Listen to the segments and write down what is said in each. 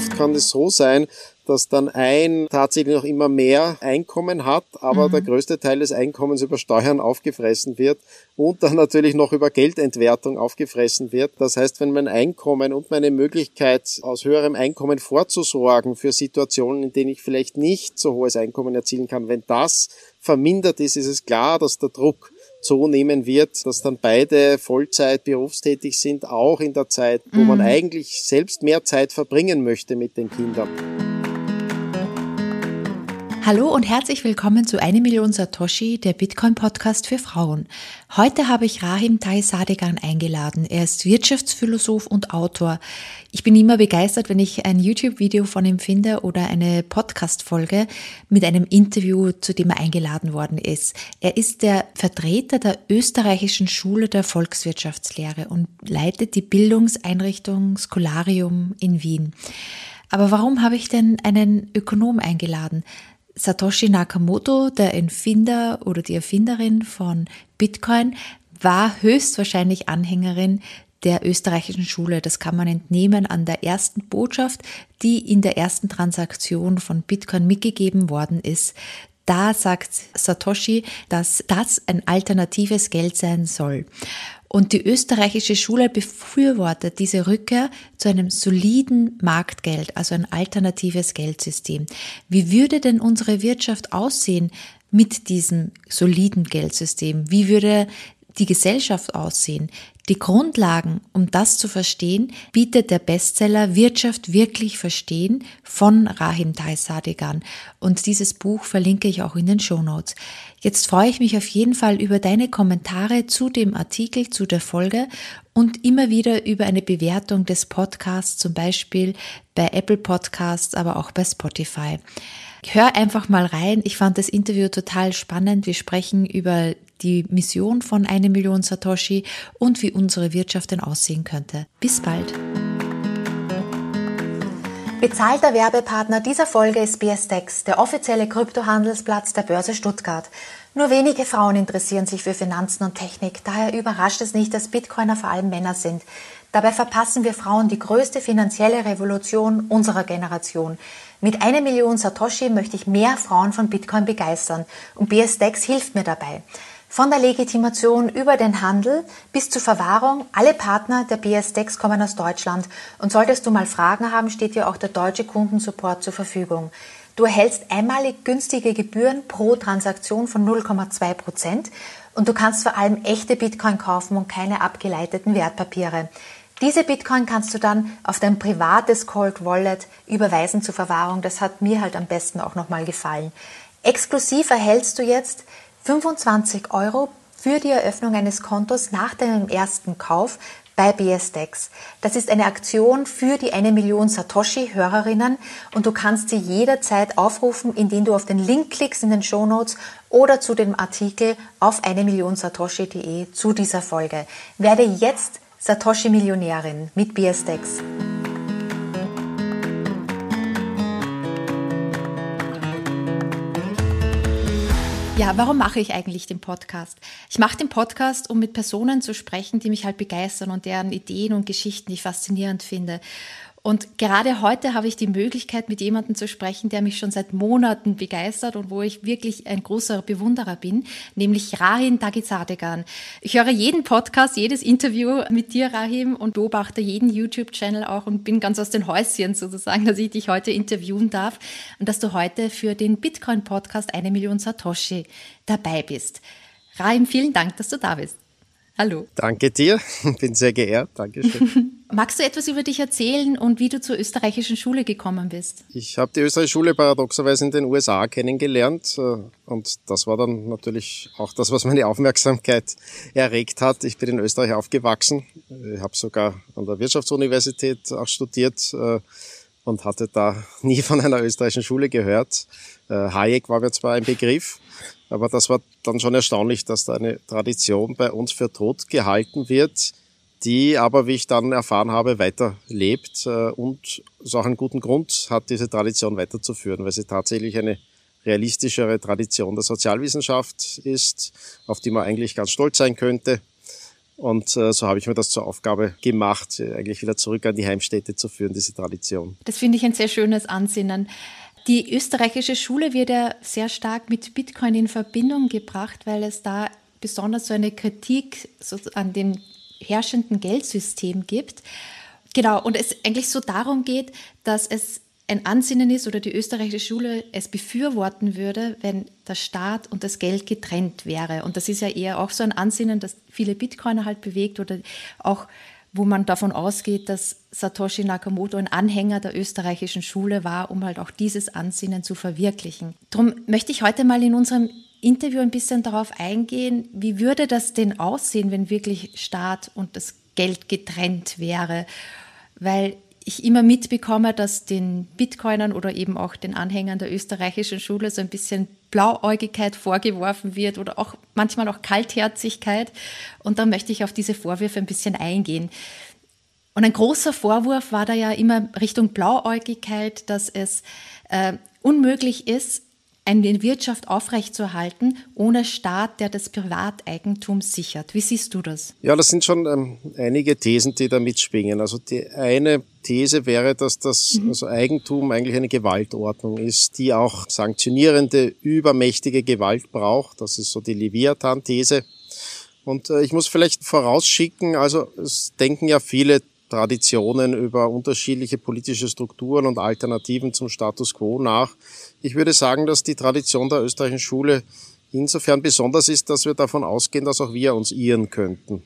oft kann es so sein, dass dann ein tatsächlich noch immer mehr Einkommen hat, aber mhm. der größte Teil des Einkommens über Steuern aufgefressen wird und dann natürlich noch über Geldentwertung aufgefressen wird. Das heißt, wenn mein Einkommen und meine Möglichkeit aus höherem Einkommen vorzusorgen für Situationen, in denen ich vielleicht nicht so hohes Einkommen erzielen kann, wenn das vermindert ist, ist es klar, dass der Druck so nehmen wird, dass dann beide Vollzeit berufstätig sind, auch in der Zeit, wo mhm. man eigentlich selbst mehr Zeit verbringen möchte mit den Kindern. Hallo und herzlich willkommen zu Eine Million Satoshi, der Bitcoin-Podcast für Frauen. Heute habe ich Rahim Tai Sadegan eingeladen. Er ist Wirtschaftsphilosoph und Autor. Ich bin immer begeistert, wenn ich ein YouTube-Video von ihm finde oder eine Podcast-Folge mit einem Interview, zu dem er eingeladen worden ist. Er ist der Vertreter der österreichischen Schule der Volkswirtschaftslehre und leitet die Bildungseinrichtung Scholarium in Wien. Aber warum habe ich denn einen Ökonom eingeladen? Satoshi Nakamoto, der Erfinder oder die Erfinderin von Bitcoin, war höchstwahrscheinlich Anhängerin der österreichischen Schule. Das kann man entnehmen an der ersten Botschaft, die in der ersten Transaktion von Bitcoin mitgegeben worden ist. Da sagt Satoshi, dass das ein alternatives Geld sein soll. Und die österreichische Schule befürwortet diese Rückkehr zu einem soliden Marktgeld, also ein alternatives Geldsystem. Wie würde denn unsere Wirtschaft aussehen mit diesem soliden Geldsystem? Wie würde die Gesellschaft aussehen? Die Grundlagen, um das zu verstehen, bietet der Bestseller Wirtschaft wirklich verstehen von Rahim Taisadegan. Und dieses Buch verlinke ich auch in den Show Notes. Jetzt freue ich mich auf jeden Fall über deine Kommentare zu dem Artikel, zu der Folge und immer wieder über eine Bewertung des Podcasts, zum Beispiel bei Apple Podcasts, aber auch bei Spotify. Hör einfach mal rein. Ich fand das Interview total spannend. Wir sprechen über die Mission von eine Million Satoshi und wie unsere Wirtschaft denn aussehen könnte. Bis bald. Bezahlter Werbepartner dieser Folge ist BSDEX, der offizielle Kryptohandelsplatz der Börse Stuttgart. Nur wenige Frauen interessieren sich für Finanzen und Technik, daher überrascht es nicht, dass Bitcoiner vor allem Männer sind. Dabei verpassen wir Frauen die größte finanzielle Revolution unserer Generation. Mit einer Million Satoshi möchte ich mehr Frauen von Bitcoin begeistern und BSDEX hilft mir dabei. Von der Legitimation über den Handel bis zur Verwahrung, alle Partner der BSDEX kommen aus Deutschland und solltest du mal Fragen haben, steht dir auch der deutsche Kundensupport zur Verfügung. Du erhältst einmalig günstige Gebühren pro Transaktion von 0,2 Prozent und du kannst vor allem echte Bitcoin kaufen und keine abgeleiteten Wertpapiere. Diese Bitcoin kannst du dann auf dein privates Cold Wallet überweisen zur Verwahrung. Das hat mir halt am besten auch nochmal gefallen. Exklusiv erhältst du jetzt 25 Euro für die Eröffnung eines Kontos nach deinem ersten Kauf bei BSDEX. Das ist eine Aktion für die eine Million Satoshi-Hörerinnen und du kannst sie jederzeit aufrufen, indem du auf den Link klickst in den Show Notes oder zu dem Artikel auf eine Million Satoshi.de zu dieser Folge. Werde jetzt Satoshi-Millionärin mit BSDEX. Ja, warum mache ich eigentlich den Podcast? Ich mache den Podcast, um mit Personen zu sprechen, die mich halt begeistern und deren Ideen und Geschichten ich faszinierend finde. Und gerade heute habe ich die Möglichkeit, mit jemandem zu sprechen, der mich schon seit Monaten begeistert und wo ich wirklich ein großer Bewunderer bin, nämlich Rahim Dagizadegan. Ich höre jeden Podcast, jedes Interview mit dir, Rahim, und beobachte jeden YouTube-Channel auch und bin ganz aus den Häuschen sozusagen, dass ich dich heute interviewen darf und dass du heute für den Bitcoin-Podcast eine Million Satoshi dabei bist. Rahim, vielen Dank, dass du da bist. Hallo. Danke dir, bin sehr geehrt. Dankeschön. Magst du etwas über dich erzählen und wie du zur österreichischen Schule gekommen bist? Ich habe die österreichische Schule paradoxerweise in den USA kennengelernt äh, und das war dann natürlich auch das, was meine Aufmerksamkeit erregt hat. Ich bin in Österreich aufgewachsen, ich habe sogar an der Wirtschaftsuniversität auch studiert äh, und hatte da nie von einer österreichischen Schule gehört. Äh, Hayek war mir zwar ein Begriff, aber das war dann schon erstaunlich, dass da eine Tradition bei uns für tot gehalten wird, die aber, wie ich dann erfahren habe, weiterlebt äh, und es auch einen guten Grund hat, diese Tradition weiterzuführen, weil sie tatsächlich eine realistischere Tradition der Sozialwissenschaft ist, auf die man eigentlich ganz stolz sein könnte. Und äh, so habe ich mir das zur Aufgabe gemacht, eigentlich wieder zurück an die Heimstätte zu führen, diese Tradition. Das finde ich ein sehr schönes Ansinnen. Die österreichische Schule wird ja sehr stark mit Bitcoin in Verbindung gebracht, weil es da besonders so eine Kritik an dem herrschenden Geldsystem gibt. Genau, und es eigentlich so darum geht, dass es ein Ansinnen ist oder die österreichische Schule es befürworten würde, wenn der Staat und das Geld getrennt wäre. Und das ist ja eher auch so ein Ansinnen, das viele Bitcoiner halt bewegt oder auch wo man davon ausgeht, dass Satoshi Nakamoto ein Anhänger der österreichischen Schule war, um halt auch dieses Ansinnen zu verwirklichen. Darum möchte ich heute mal in unserem Interview ein bisschen darauf eingehen, wie würde das denn aussehen, wenn wirklich Staat und das Geld getrennt wäre? Weil ich immer mitbekomme, dass den Bitcoinern oder eben auch den Anhängern der österreichischen Schule so ein bisschen Blauäugigkeit vorgeworfen wird oder auch manchmal auch Kaltherzigkeit. Und da möchte ich auf diese Vorwürfe ein bisschen eingehen. Und ein großer Vorwurf war da ja immer Richtung Blauäugigkeit, dass es äh, unmöglich ist, eine Wirtschaft aufrechtzuerhalten ohne Staat, der das Privateigentum sichert. Wie siehst du das? Ja, das sind schon ähm, einige Thesen, die da mitschwingen. Also die eine These wäre, dass das mhm. also Eigentum eigentlich eine Gewaltordnung ist, die auch sanktionierende, übermächtige Gewalt braucht. Das ist so die Leviathan-These. Und äh, ich muss vielleicht vorausschicken, also es denken ja viele Traditionen über unterschiedliche politische Strukturen und Alternativen zum Status quo nach. Ich würde sagen, dass die Tradition der österreichischen Schule insofern besonders ist, dass wir davon ausgehen, dass auch wir uns irren könnten.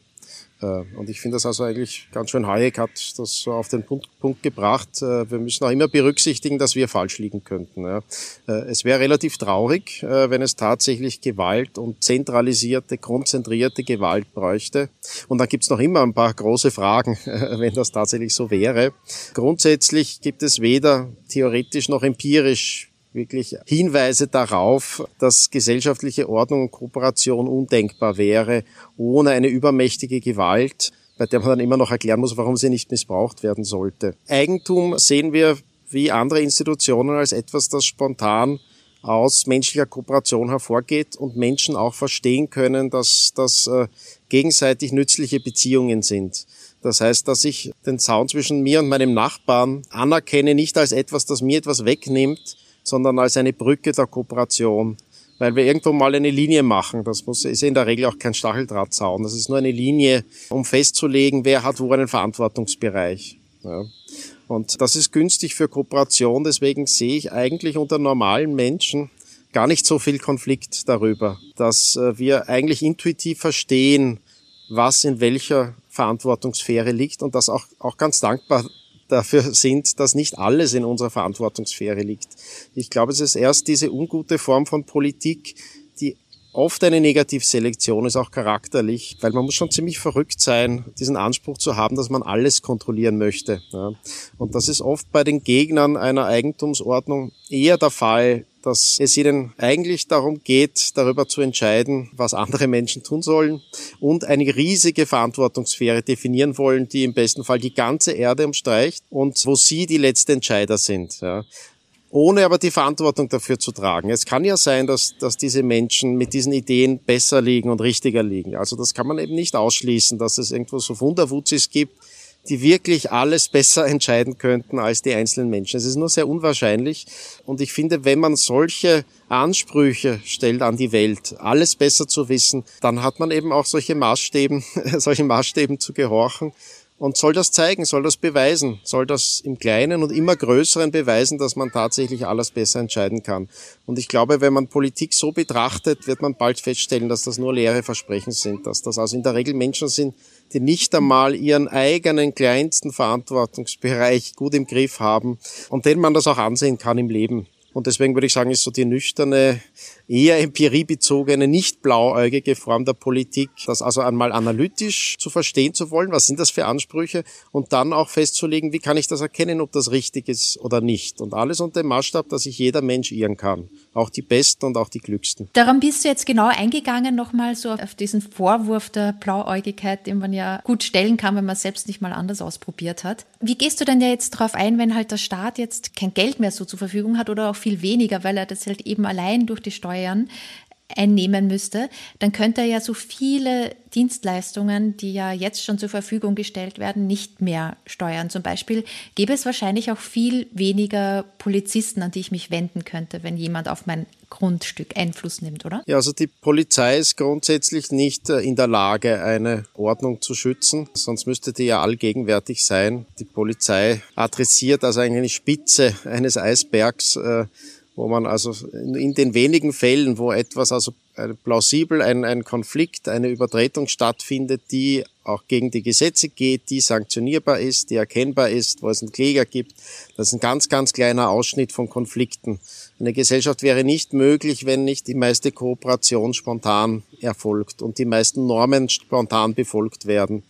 Äh, und ich finde das also eigentlich ganz schön, Hayek hat das so auf den Punkt, Punkt gebracht. Äh, wir müssen auch immer berücksichtigen, dass wir falsch liegen könnten. Äh, es wäre relativ traurig, wenn es tatsächlich Gewalt und zentralisierte, konzentrierte Gewalt bräuchte. Und dann gibt es noch immer ein paar große Fragen, wenn das tatsächlich so wäre. Grundsätzlich gibt es weder theoretisch noch empirisch wirklich Hinweise darauf, dass gesellschaftliche Ordnung und Kooperation undenkbar wäre ohne eine übermächtige Gewalt, bei der man dann immer noch erklären muss, warum sie nicht missbraucht werden sollte. Eigentum sehen wir wie andere Institutionen als etwas, das spontan aus menschlicher Kooperation hervorgeht und Menschen auch verstehen können, dass das äh, gegenseitig nützliche Beziehungen sind. Das heißt, dass ich den Zaun zwischen mir und meinem Nachbarn anerkenne, nicht als etwas, das mir etwas wegnimmt, sondern als eine Brücke der Kooperation. Weil wir irgendwo mal eine Linie machen. Das muss, ist in der Regel auch kein Stacheldrahtzaun. Das ist nur eine Linie, um festzulegen, wer hat wo einen Verantwortungsbereich. Ja. Und das ist günstig für Kooperation. Deswegen sehe ich eigentlich unter normalen Menschen gar nicht so viel Konflikt darüber, dass äh, wir eigentlich intuitiv verstehen, was in welcher Verantwortungssphäre liegt und das auch, auch ganz dankbar dafür sind, dass nicht alles in unserer Verantwortungssphäre liegt. Ich glaube, es ist erst diese ungute Form von Politik, die oft eine Negativselektion ist, auch charakterlich, weil man muss schon ziemlich verrückt sein, diesen Anspruch zu haben, dass man alles kontrollieren möchte. Und das ist oft bei den Gegnern einer Eigentumsordnung eher der Fall, dass es ihnen eigentlich darum geht, darüber zu entscheiden, was andere Menschen tun sollen und eine riesige Verantwortungssphäre definieren wollen, die im besten Fall die ganze Erde umstreicht und wo sie die letzte Entscheider sind. Ja ohne aber die Verantwortung dafür zu tragen. Es kann ja sein, dass, dass diese Menschen mit diesen Ideen besser liegen und richtiger liegen. Also das kann man eben nicht ausschließen, dass es irgendwo so Wunderwutzis gibt, die wirklich alles besser entscheiden könnten als die einzelnen Menschen. Es ist nur sehr unwahrscheinlich. Und ich finde, wenn man solche Ansprüche stellt an die Welt, alles besser zu wissen, dann hat man eben auch solche Maßstäben, solche Maßstäben zu gehorchen und soll das zeigen, soll das beweisen, soll das im Kleinen und immer Größeren beweisen, dass man tatsächlich alles besser entscheiden kann. Und ich glaube, wenn man Politik so betrachtet, wird man bald feststellen, dass das nur leere Versprechen sind, dass das also in der Regel Menschen sind, die nicht einmal ihren eigenen kleinsten Verantwortungsbereich gut im Griff haben und denen man das auch ansehen kann im Leben. Und deswegen würde ich sagen, ist so die nüchterne, eher empiriebezogene, nicht blauäugige Form der Politik, das also einmal analytisch zu verstehen zu wollen, was sind das für Ansprüche und dann auch festzulegen, wie kann ich das erkennen, ob das richtig ist oder nicht. Und alles unter dem Maßstab, dass sich jeder Mensch irren kann. Auch die Besten und auch die Glücksten. Daran bist du jetzt genau eingegangen, nochmal so auf diesen Vorwurf der Blauäugigkeit, den man ja gut stellen kann, wenn man selbst nicht mal anders ausprobiert hat. Wie gehst du denn ja jetzt darauf ein, wenn halt der Staat jetzt kein Geld mehr so zur Verfügung hat oder auch viel weniger, weil er das halt eben allein durch die Steuern einnehmen müsste, dann könnte er ja so viele Dienstleistungen, die ja jetzt schon zur Verfügung gestellt werden, nicht mehr steuern. Zum Beispiel gäbe es wahrscheinlich auch viel weniger Polizisten, an die ich mich wenden könnte, wenn jemand auf mein Grundstück Einfluss nimmt, oder? Ja, also die Polizei ist grundsätzlich nicht äh, in der Lage, eine Ordnung zu schützen, sonst müsste die ja allgegenwärtig sein. Die Polizei adressiert also eigentlich eine Spitze eines Eisbergs, äh, wo man also in den wenigen Fällen, wo etwas also äh, plausibel ein, ein Konflikt, eine Übertretung stattfindet, die auch gegen die Gesetze geht, die sanktionierbar ist, die erkennbar ist, wo es einen Kläger gibt. Das ist ein ganz, ganz kleiner Ausschnitt von Konflikten. Eine Gesellschaft wäre nicht möglich, wenn nicht die meiste Kooperation spontan erfolgt und die meisten Normen spontan befolgt werden.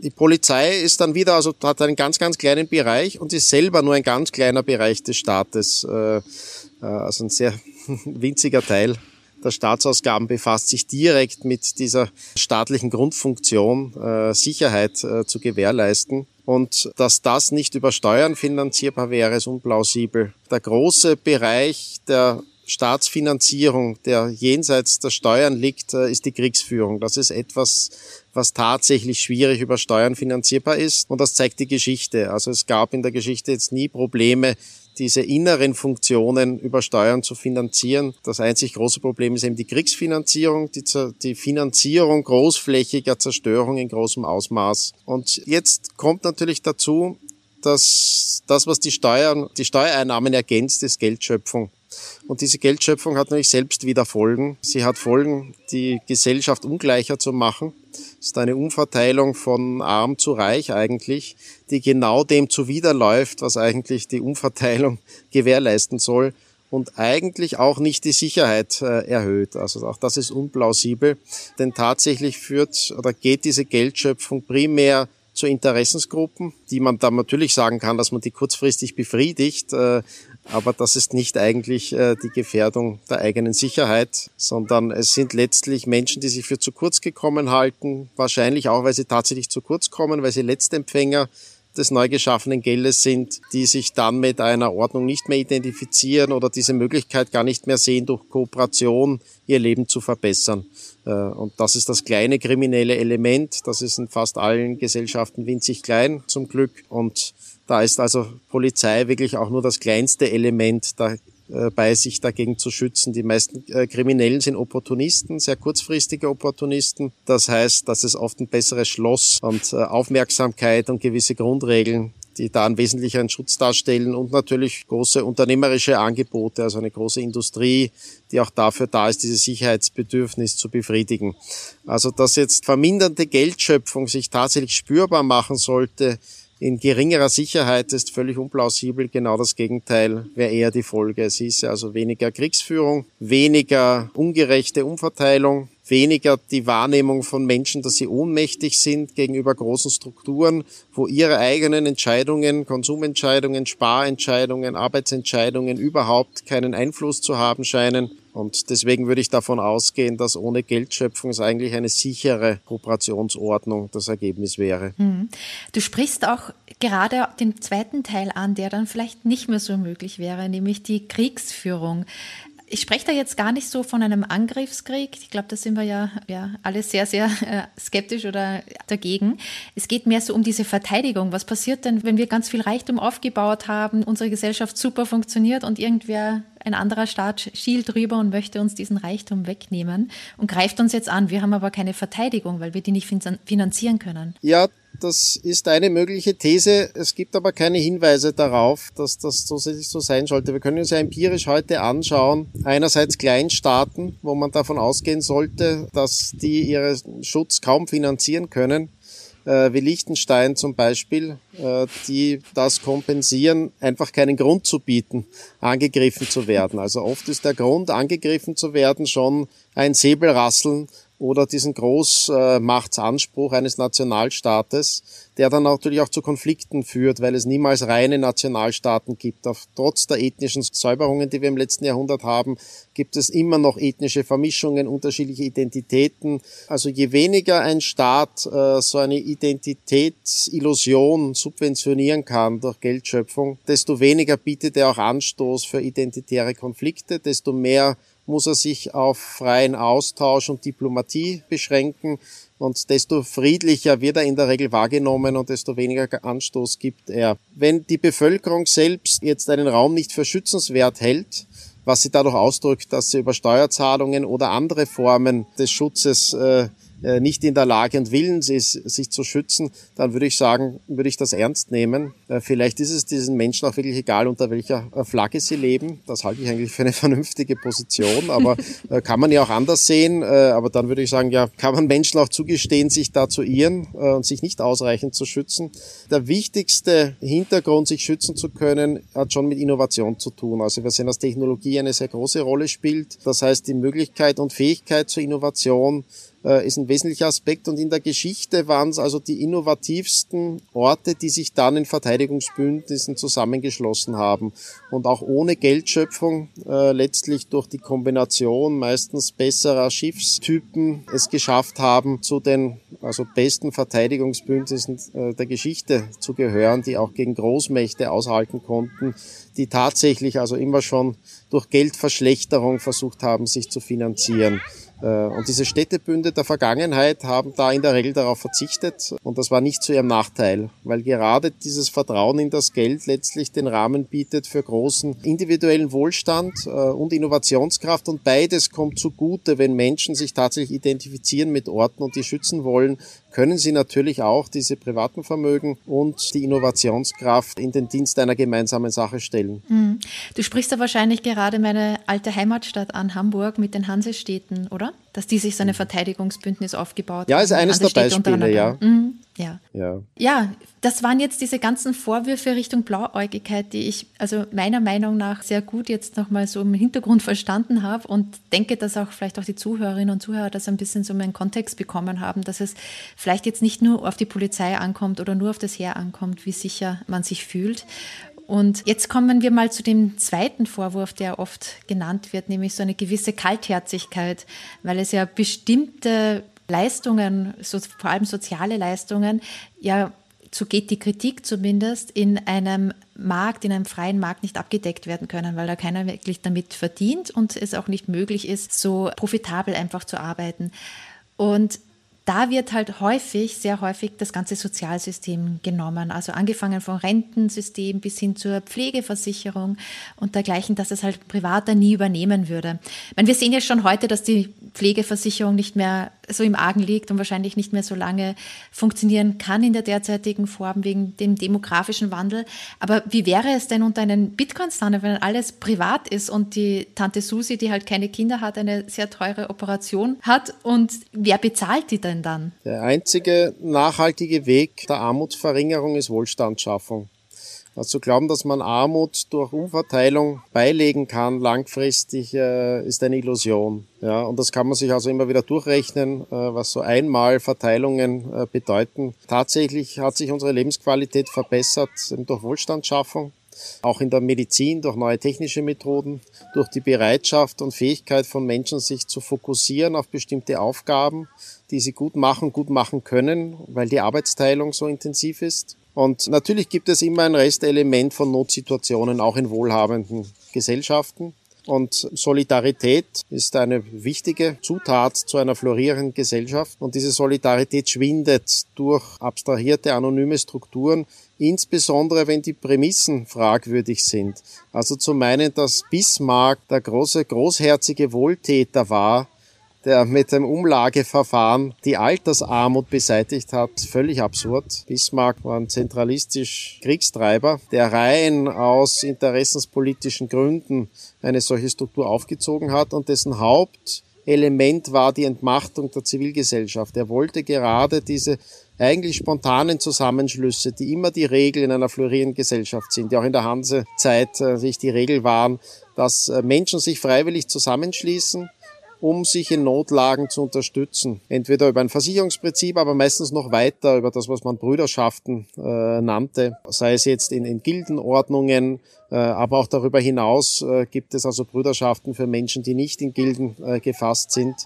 Die Polizei ist dann wieder, also hat einen ganz, ganz kleinen Bereich und ist selber nur ein ganz kleiner Bereich des Staates. Äh, also ein sehr winziger Teil der Staatsausgaben befasst sich direkt mit dieser staatlichen Grundfunktion, äh, Sicherheit äh, zu gewährleisten. Und dass das nicht über Steuern finanzierbar wäre, ist unplausibel. Der große Bereich der Staatsfinanzierung, der jenseits der Steuern liegt, äh, ist die Kriegsführung. Das ist etwas, was tatsächlich schwierig über Steuern finanzierbar ist. Und das zeigt die Geschichte. Also es gab in der Geschichte jetzt nie Probleme, diese inneren Funktionen über Steuern zu finanzieren. Das einzig große Problem ist eben die Kriegsfinanzierung, die, die Finanzierung großflächiger Zerstörung in großem Ausmaß. Und jetzt kommt natürlich dazu, dass das, was die Steuern, die Steuereinnahmen ergänzt, ist Geldschöpfung. Und diese Geldschöpfung hat natürlich selbst wieder Folgen. Sie hat Folgen, die Gesellschaft ungleicher zu machen. Ist eine Umverteilung von arm zu reich eigentlich, die genau dem zuwiderläuft, was eigentlich die Umverteilung gewährleisten soll und eigentlich auch nicht die Sicherheit äh, erhöht. Also auch das ist unplausibel, denn tatsächlich führt oder geht diese Geldschöpfung primär zu Interessensgruppen, die man dann natürlich sagen kann, dass man die kurzfristig befriedigt, äh, aber das ist nicht eigentlich äh, die Gefährdung der eigenen Sicherheit, sondern es sind letztlich Menschen, die sich für zu kurz gekommen halten, wahrscheinlich auch, weil sie tatsächlich zu kurz kommen, weil sie Letztempfänger des neu geschaffenen Geldes sind, die sich dann mit einer Ordnung nicht mehr identifizieren oder diese Möglichkeit gar nicht mehr sehen, durch Kooperation ihr Leben zu verbessern. Äh, und das ist das kleine kriminelle Element. Das ist in fast allen Gesellschaften winzig klein, zum Glück. Und da ist also Polizei wirklich auch nur das kleinste Element dabei, sich dagegen zu schützen. Die meisten äh, Kriminellen sind Opportunisten, sehr kurzfristige Opportunisten. Das heißt, dass es oft ein besseres Schloss und äh, Aufmerksamkeit und gewisse Grundregeln die da einen wesentlichen Schutz darstellen und natürlich große unternehmerische Angebote, also eine große Industrie, die auch dafür da ist, dieses Sicherheitsbedürfnis zu befriedigen. Also dass jetzt vermindernde Geldschöpfung sich tatsächlich spürbar machen sollte, in geringerer Sicherheit ist völlig unplausibel. Genau das Gegenteil wäre eher die Folge. Es hieße also weniger Kriegsführung, weniger ungerechte Umverteilung, weniger die Wahrnehmung von Menschen, dass sie ohnmächtig sind gegenüber großen Strukturen, wo ihre eigenen Entscheidungen, Konsumentscheidungen, Sparentscheidungen, Arbeitsentscheidungen überhaupt keinen Einfluss zu haben scheinen. Und deswegen würde ich davon ausgehen, dass ohne Geldschöpfung es eigentlich eine sichere Kooperationsordnung das Ergebnis wäre. Mhm. Du sprichst auch gerade den zweiten Teil an, der dann vielleicht nicht mehr so möglich wäre, nämlich die Kriegsführung ich spreche da jetzt gar nicht so von einem Angriffskrieg. Ich glaube, da sind wir ja, ja alle sehr, sehr äh, skeptisch oder dagegen. Es geht mehr so um diese Verteidigung. Was passiert denn, wenn wir ganz viel Reichtum aufgebaut haben, unsere Gesellschaft super funktioniert und irgendwer, ein anderer Staat, schielt drüber und möchte uns diesen Reichtum wegnehmen und greift uns jetzt an. Wir haben aber keine Verteidigung, weil wir die nicht finanzieren können. Ja, das ist eine mögliche These. Es gibt aber keine Hinweise darauf, dass das so, so sein sollte. Wir können uns ja empirisch heute anschauen. Einerseits Kleinstaaten, wo man davon ausgehen sollte, dass die ihren Schutz kaum finanzieren können äh, wie Liechtenstein zum Beispiel, äh, die das kompensieren, einfach keinen Grund zu bieten, angegriffen zu werden. Also oft ist der Grund, angegriffen zu werden, schon ein Säbelrasseln oder diesen Großmachtsanspruch eines Nationalstaates, der dann natürlich auch zu Konflikten führt, weil es niemals reine Nationalstaaten gibt. Auf, trotz der ethnischen Säuberungen, die wir im letzten Jahrhundert haben, gibt es immer noch ethnische Vermischungen, unterschiedliche Identitäten. Also je weniger ein Staat äh, so eine Identitätsillusion subventionieren kann durch Geldschöpfung, desto weniger bietet er auch Anstoß für identitäre Konflikte, desto mehr muss er sich auf freien Austausch und Diplomatie beschränken. Und desto friedlicher wird er in der Regel wahrgenommen und desto weniger Anstoß gibt er. Wenn die Bevölkerung selbst jetzt einen Raum nicht für schützenswert hält, was sie dadurch ausdrückt, dass sie über Steuerzahlungen oder andere Formen des Schutzes äh, nicht in der Lage und willens ist, sich zu schützen, dann würde ich sagen, würde ich das ernst nehmen. Äh, vielleicht ist es diesen Menschen auch wirklich egal, unter welcher äh, Flagge sie leben. Das halte ich eigentlich für eine vernünftige Position, aber kann man ja auch anders sehen. Aber dann würde ich sagen, ja, kann man Menschen auch zugestehen, sich da zu irren und sich nicht ausreichend zu schützen. Der wichtigste Hintergrund, sich schützen zu können, hat schon mit Innovation zu tun. Also wir sehen, dass Technologie eine sehr große Rolle spielt. Das heißt, die Möglichkeit und Fähigkeit zur Innovation äh, ist ein wesentlicher Aspekt. Und in der Geschichte waren es also die innovativsten Orte, die sich dann in Verteidigungsbündnissen zusammengeschlossen haben und auch ohne Geldschöpfung äh, letztlich durch die Kombination meistens besserer Schiffstypen es geschafft haben, zu den also besten Verteidigungsbündnissen äh, der Geschichte zu gehören, die auch gegen Großmächte aushalten konnten, die tatsächlich also immer schon durch Geldverschlechterung versucht haben, sich zu finanzieren. Äh, und diese Städtebünde der Vergangenheit haben da in der Regel darauf verzichtet. Und das war nicht zu ihrem Nachteil, weil gerade dieses Vertrauen in das Geld letztlich den Rahmen bietet für großen individuellen Wohlstand äh, und Innovationskraft. Und beides kommt zugute, wenn Menschen sich tatsächlich identifizieren mit Orten und die schützen wollen, können sie natürlich auch diese privaten Vermögen und die Innovationskraft in den Dienst einer gemeinsamen Sache stellen. Hm. Du sprichst da wahrscheinlich gerade meine alte Heimatstadt an, Hamburg, mit den Hansestädten, oder? Dass die sich so eine Verteidigungsbündnis aufgebaut haben. Ja, ist eines der Beispiele, ja. Mhm. Ja. ja. Ja, das waren jetzt diese ganzen Vorwürfe Richtung Blauäugigkeit, die ich also meiner Meinung nach sehr gut jetzt nochmal so im Hintergrund verstanden habe und denke, dass auch vielleicht auch die Zuhörerinnen und Zuhörer das ein bisschen so einen Kontext bekommen haben, dass es vielleicht jetzt nicht nur auf die Polizei ankommt oder nur auf das Heer ankommt, wie sicher man sich fühlt. Und jetzt kommen wir mal zu dem zweiten Vorwurf, der oft genannt wird, nämlich so eine gewisse Kaltherzigkeit, weil es ja bestimmte Leistungen, so, vor allem soziale Leistungen, ja, so geht die Kritik zumindest, in einem Markt, in einem freien Markt nicht abgedeckt werden können, weil da keiner wirklich damit verdient und es auch nicht möglich ist, so profitabel einfach zu arbeiten. Und da wird halt häufig, sehr häufig das ganze Sozialsystem genommen. Also angefangen vom Rentensystem bis hin zur Pflegeversicherung und dergleichen, dass es halt Privater nie übernehmen würde. Ich meine, wir sehen ja schon heute, dass die Pflegeversicherung nicht mehr so im Argen liegt und wahrscheinlich nicht mehr so lange funktionieren kann in der derzeitigen Form wegen dem demografischen Wandel. Aber wie wäre es denn unter einem Bitcoin-Standard, wenn alles privat ist und die Tante Susi, die halt keine Kinder hat, eine sehr teure Operation hat und wer bezahlt die denn? dann? Der einzige nachhaltige Weg der Armutsverringerung ist Wohlstandsschaffung. Also zu glauben, dass man Armut durch Umverteilung beilegen kann, langfristig, äh, ist eine Illusion. Ja, und das kann man sich also immer wieder durchrechnen, äh, was so einmal Verteilungen äh, bedeuten. Tatsächlich hat sich unsere Lebensqualität verbessert durch Wohlstandsschaffung auch in der Medizin durch neue technische Methoden, durch die Bereitschaft und Fähigkeit von Menschen, sich zu fokussieren auf bestimmte Aufgaben, die sie gut machen, gut machen können, weil die Arbeitsteilung so intensiv ist. Und natürlich gibt es immer ein Restelement von Notsituationen, auch in wohlhabenden Gesellschaften. Und Solidarität ist eine wichtige Zutat zu einer florierenden Gesellschaft. Und diese Solidarität schwindet durch abstrahierte, anonyme Strukturen, insbesondere wenn die Prämissen fragwürdig sind. Also zu meinen, dass Bismarck der große, großherzige Wohltäter war, der mit dem Umlageverfahren die Altersarmut beseitigt hat, völlig absurd. Bismarck war ein zentralistisch Kriegstreiber, der rein aus interessenspolitischen Gründen eine solche Struktur aufgezogen hat und dessen Hauptelement war die Entmachtung der Zivilgesellschaft. Er wollte gerade diese eigentlich spontanen Zusammenschlüsse, die immer die Regel in einer florierenden Gesellschaft sind, die auch in der Hansezeit äh, sich die Regel waren, dass äh, Menschen sich freiwillig zusammenschließen, um sich in Notlagen zu unterstützen. Entweder über ein Versicherungsprinzip, aber meistens noch weiter über das, was man Brüderschaften äh, nannte, sei es jetzt in, in Gildenordnungen, äh, aber auch darüber hinaus äh, gibt es also Brüderschaften für Menschen, die nicht in Gilden äh, gefasst sind.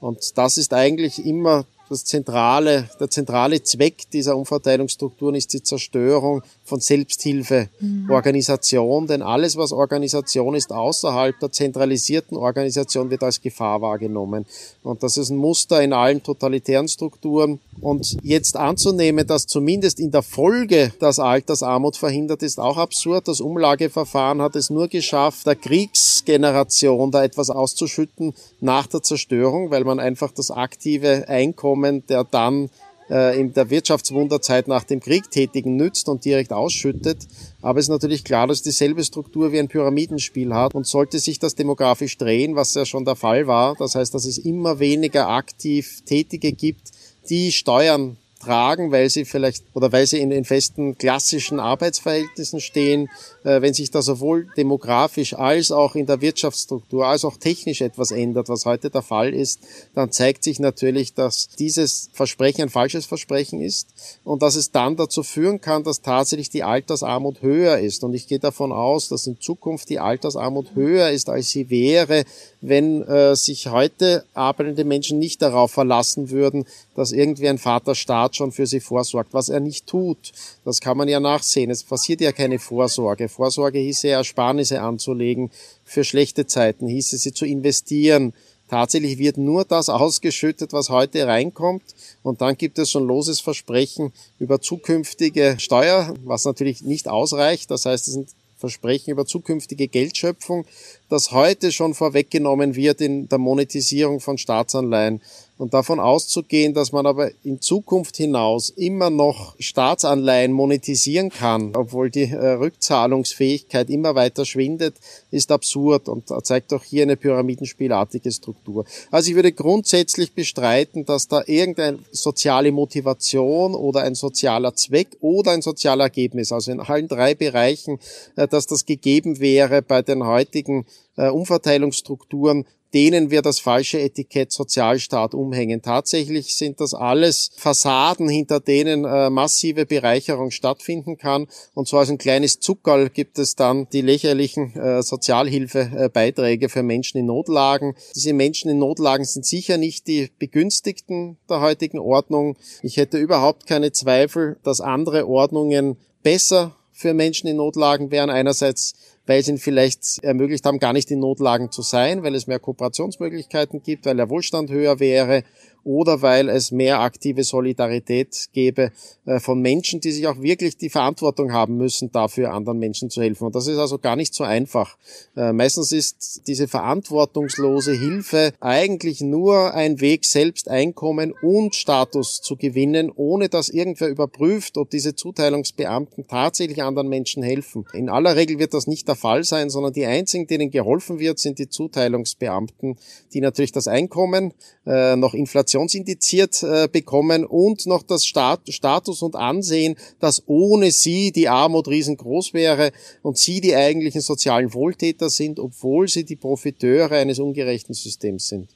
Und das ist eigentlich immer das zentrale, der zentrale Zweck dieser Umverteilungsstrukturen ist die Zerstörung von Selbsthilfeorganisation, mhm. denn alles, was Organisation ist, außerhalb der zentralisierten Organisation, wird als Gefahr wahrgenommen. Und das ist ein Muster in allen totalitären Strukturen. Und jetzt anzunehmen, dass zumindest in der Folge das Altersarmut verhindert, ist auch absurd. Das Umlageverfahren hat es nur geschafft, der Kriegsgeneration da etwas auszuschütten nach der Zerstörung, weil man einfach das aktive Einkommen der dann äh, in der Wirtschaftswunderzeit nach dem Krieg tätigen nützt und direkt ausschüttet. Aber es ist natürlich klar, dass es dieselbe Struktur wie ein Pyramidenspiel hat und sollte sich das demografisch drehen, was ja schon der Fall war, das heißt, dass es immer weniger aktiv Tätige gibt, die Steuern tragen, weil sie vielleicht oder weil sie in den festen klassischen Arbeitsverhältnissen stehen, äh, wenn sich da sowohl demografisch als auch in der Wirtschaftsstruktur als auch technisch etwas ändert, was heute der Fall ist, dann zeigt sich natürlich, dass dieses Versprechen ein falsches Versprechen ist und dass es dann dazu führen kann, dass tatsächlich die Altersarmut höher ist. Und ich gehe davon aus, dass in Zukunft die Altersarmut höher ist, als sie wäre, wenn äh, sich heute arbeitende Menschen nicht darauf verlassen würden, dass irgendwie ein Vaterstaat schon für sie vorsorgt, was er nicht tut. Das kann man ja nachsehen. Es passiert ja keine Vorsorge. Vorsorge hieße ja Ersparnisse anzulegen für schlechte Zeiten, hieße sie zu investieren. Tatsächlich wird nur das ausgeschüttet, was heute reinkommt. Und dann gibt es schon loses Versprechen über zukünftige Steuer, was natürlich nicht ausreicht. Das heißt, es sind Versprechen über zukünftige Geldschöpfung, das heute schon vorweggenommen wird in der Monetisierung von Staatsanleihen. Und davon auszugehen, dass man aber in Zukunft hinaus immer noch Staatsanleihen monetisieren kann, obwohl die äh, Rückzahlungsfähigkeit immer weiter schwindet, ist absurd und zeigt auch hier eine pyramidenspielartige Struktur. Also ich würde grundsätzlich bestreiten, dass da irgendeine soziale Motivation oder ein sozialer Zweck oder ein sozialer Ergebnis, also in allen drei Bereichen, äh, dass das gegeben wäre bei den heutigen äh, Umverteilungsstrukturen, denen wir das falsche Etikett Sozialstaat umhängen. Tatsächlich sind das alles Fassaden, hinter denen äh, massive Bereicherung stattfinden kann. Und so als ein kleines Zuckerl gibt es dann die lächerlichen äh, Sozialhilfebeiträge für Menschen in Notlagen. Diese Menschen in Notlagen sind sicher nicht die Begünstigten der heutigen Ordnung. Ich hätte überhaupt keine Zweifel, dass andere Ordnungen besser für Menschen in Notlagen wären. Einerseits weil es ihnen vielleicht ermöglicht haben, gar nicht in Notlagen zu sein, weil es mehr Kooperationsmöglichkeiten gibt, weil der Wohlstand höher wäre oder weil es mehr aktive Solidarität gäbe äh, von Menschen, die sich auch wirklich die Verantwortung haben müssen, dafür anderen Menschen zu helfen. Und das ist also gar nicht so einfach. Äh, meistens ist diese verantwortungslose Hilfe eigentlich nur ein Weg, selbst Einkommen und Status zu gewinnen, ohne dass irgendwer überprüft, ob diese Zuteilungsbeamten tatsächlich anderen Menschen helfen. In aller Regel wird das nicht der Fall sein, sondern die einzigen, denen geholfen wird, sind die Zuteilungsbeamten, die natürlich das Einkommen äh, noch Inflation infektionsindiziert äh, bekommen und noch das Stat Status und Ansehen, dass ohne sie die Armut riesengroß wäre und sie die eigentlichen sozialen Wohltäter sind, obwohl sie die Profiteure eines ungerechten Systems sind.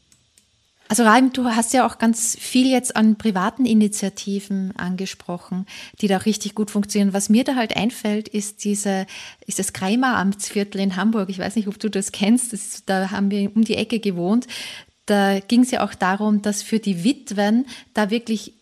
Also Raim, du hast ja auch ganz viel jetzt an privaten Initiativen angesprochen, die da richtig gut funktionieren. Was mir da halt einfällt, ist diese, ist das Kreimer Amtsviertel in Hamburg. Ich weiß nicht, ob du das kennst. Das, da haben wir um die Ecke gewohnt da ging es ja auch darum, dass für die Witwen da wirklich,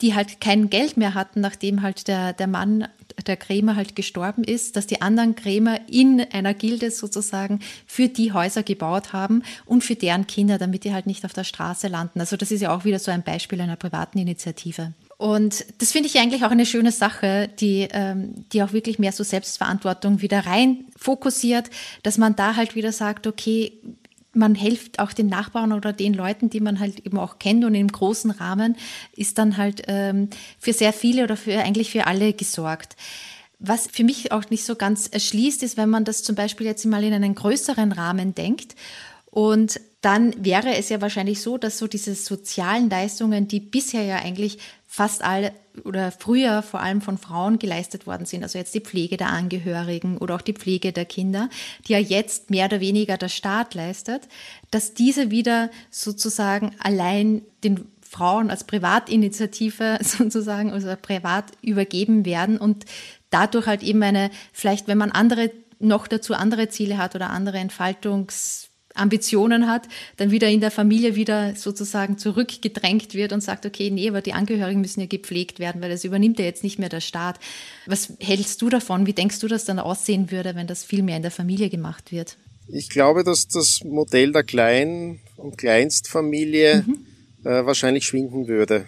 die halt kein Geld mehr hatten, nachdem halt der, der Mann, der Krämer halt gestorben ist, dass die anderen Krämer in einer Gilde sozusagen für die Häuser gebaut haben und für deren Kinder, damit die halt nicht auf der Straße landen. Also das ist ja auch wieder so ein Beispiel einer privaten Initiative. Und das finde ich eigentlich auch eine schöne Sache, die, ähm, die auch wirklich mehr so Selbstverantwortung wieder rein fokussiert, dass man da halt wieder sagt, okay, man hilft auch den Nachbarn oder den Leuten, die man halt eben auch kennt und im großen Rahmen ist dann halt ähm, für sehr viele oder für eigentlich für alle gesorgt. Was für mich auch nicht so ganz erschließt, ist, wenn man das zum Beispiel jetzt mal in einen größeren Rahmen denkt und dann wäre es ja wahrscheinlich so, dass so diese sozialen Leistungen, die bisher ja eigentlich fast alle oder früher vor allem von Frauen geleistet worden sind, also jetzt die Pflege der Angehörigen oder auch die Pflege der Kinder, die ja jetzt mehr oder weniger der Staat leistet, dass diese wieder sozusagen allein den Frauen als Privatinitiative sozusagen, also privat übergeben werden und dadurch halt eben eine, vielleicht wenn man andere, noch dazu andere Ziele hat oder andere Entfaltungs Ambitionen hat, dann wieder in der Familie wieder sozusagen zurückgedrängt wird und sagt, okay, nee, aber die Angehörigen müssen ja gepflegt werden, weil das übernimmt ja jetzt nicht mehr der Staat. Was hältst du davon? Wie denkst du, dass dann aussehen würde, wenn das viel mehr in der Familie gemacht wird? Ich glaube, dass das Modell der Klein- und Kleinstfamilie mhm. äh, wahrscheinlich schwinden würde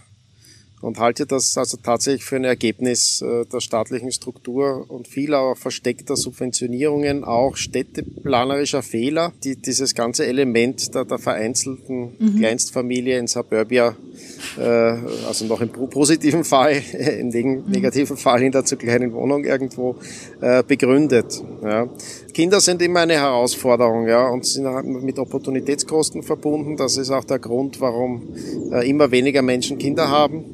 und halte das also tatsächlich für ein Ergebnis äh, der staatlichen Struktur und vieler versteckter Subventionierungen, auch städteplanerischer Fehler, die dieses ganze Element der, der vereinzelten mhm. Kleinstfamilie in Suburbia, äh, also noch im positiven Fall, im mhm. negativen Fall in der zu kleinen Wohnung irgendwo äh, begründet. Ja. Kinder sind immer eine Herausforderung, ja, und sind mit Opportunitätskosten verbunden. Das ist auch der Grund, warum äh, immer weniger Menschen Kinder haben.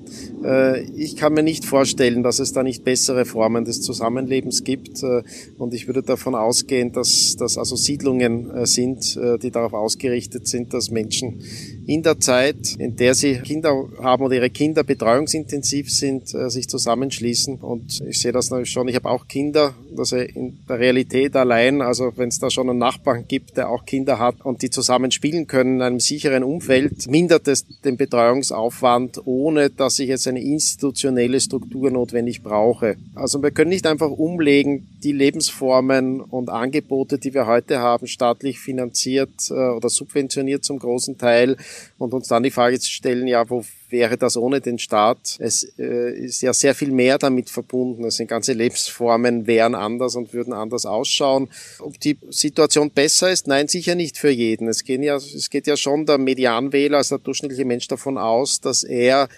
Äh, ich kann mir nicht vorstellen, dass es da nicht bessere Formen des Zusammenlebens gibt. Äh, und ich würde davon ausgehen, dass das also Siedlungen sind, die darauf ausgerichtet sind, dass Menschen in der Zeit, in der sie Kinder haben oder ihre Kinder betreuungsintensiv sind, sich zusammenschließen. Und ich sehe das natürlich schon. Ich habe auch Kinder, dass in der Realität allein, also wenn es da schon einen Nachbarn gibt, der auch Kinder hat und die zusammen spielen können in einem sicheren Umfeld, mindert es den Betreuungsaufwand, ohne dass ich jetzt eine institutionelle Struktur notwendig brauche. Also wir können nicht einfach umlegen, die Lebensformen und Angebote, die wir heute haben, staatlich finanziert äh, oder subventioniert zum großen Teil und uns dann die Frage stellen, ja, wo wäre das ohne den Staat? Es äh, ist ja sehr viel mehr damit verbunden. Es sind ganze Lebensformen wären anders und würden anders ausschauen. Ob die Situation besser ist? Nein, sicher nicht für jeden. Es, gehen ja, es geht ja schon der Medianwähler, also der durchschnittliche Mensch davon aus, dass er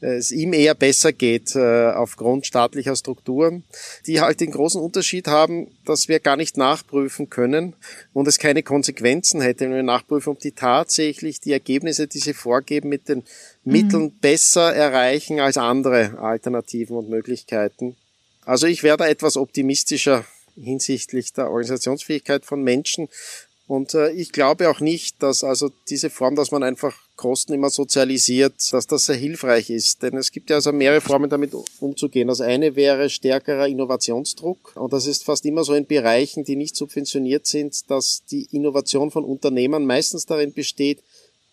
es ihm eher besser geht äh, aufgrund staatlicher Strukturen, die halt den großen Unterschied haben, dass wir gar nicht nachprüfen können und es keine Konsequenzen hätte, wenn wir nachprüfen, ob die tatsächlich die Ergebnisse, die sie vorgeben, mit den mhm. Mitteln besser erreichen als andere Alternativen und Möglichkeiten. Also ich werde etwas optimistischer hinsichtlich der Organisationsfähigkeit von Menschen und äh, ich glaube auch nicht, dass also diese Form, dass man einfach Kosten immer sozialisiert, dass das sehr hilfreich ist. Denn es gibt ja also mehrere Formen damit umzugehen. Das eine wäre stärkerer Innovationsdruck. Und das ist fast immer so in Bereichen, die nicht subventioniert sind, dass die Innovation von Unternehmern meistens darin besteht,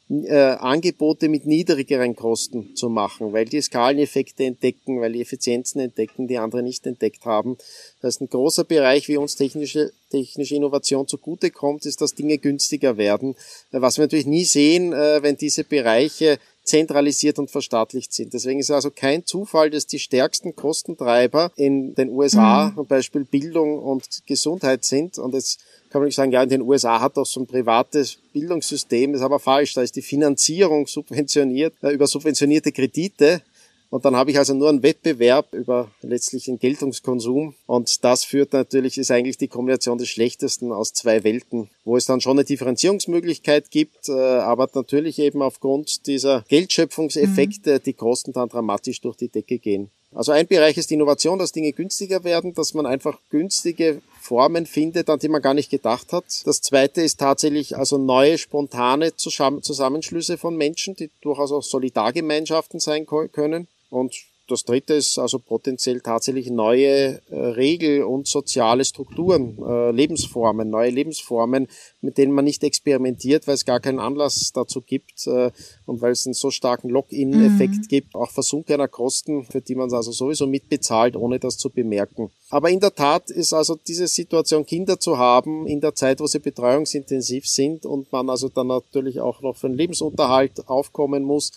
äh, Angebote mit niedrigeren Kosten zu machen, weil die Skaleneffekte entdecken, weil die Effizienzen entdecken, die andere nicht entdeckt haben. Das ist ein großer Bereich, wie uns technische, technische Innovation zugutekommt, ist, dass Dinge günstiger werden. Was wir natürlich nie sehen, äh, wenn diese Bereiche zentralisiert und verstaatlicht sind. Deswegen ist also kein Zufall, dass die stärksten Kostentreiber in den USA mhm. zum Beispiel Bildung und Gesundheit sind. Und jetzt kann man nicht sagen, ja, in den USA hat doch so ein privates Bildungssystem, das ist aber falsch. Da ist die Finanzierung subventioniert, äh, über subventionierte Kredite. Und dann habe ich also nur einen Wettbewerb über letztlich den Geltungskonsum. Und das führt natürlich, ist eigentlich die Kombination des Schlechtesten aus zwei Welten, wo es dann schon eine Differenzierungsmöglichkeit gibt, äh, aber natürlich eben aufgrund dieser Geldschöpfungseffekte mhm. die Kosten dann dramatisch durch die Decke gehen. Also ein Bereich ist die Innovation, dass Dinge günstiger werden, dass man einfach günstige Formen findet, an die man gar nicht gedacht hat. Das zweite ist tatsächlich also neue, spontane Zusammenschlüsse von Menschen, die durchaus auch Solidargemeinschaften sein können. Und das dritte ist also potenziell tatsächlich neue äh, Regel- und soziale Strukturen, äh, Lebensformen, neue Lebensformen, mit denen man nicht experimentiert, weil es gar keinen Anlass dazu gibt äh, und weil es einen so starken Lock-in-Effekt mhm. gibt, auch versunkener Kosten, für die man es also sowieso mitbezahlt, ohne das zu bemerken. Aber in der Tat ist also diese Situation, Kinder zu haben in der Zeit, wo sie betreuungsintensiv sind und man also dann natürlich auch noch für den Lebensunterhalt aufkommen muss,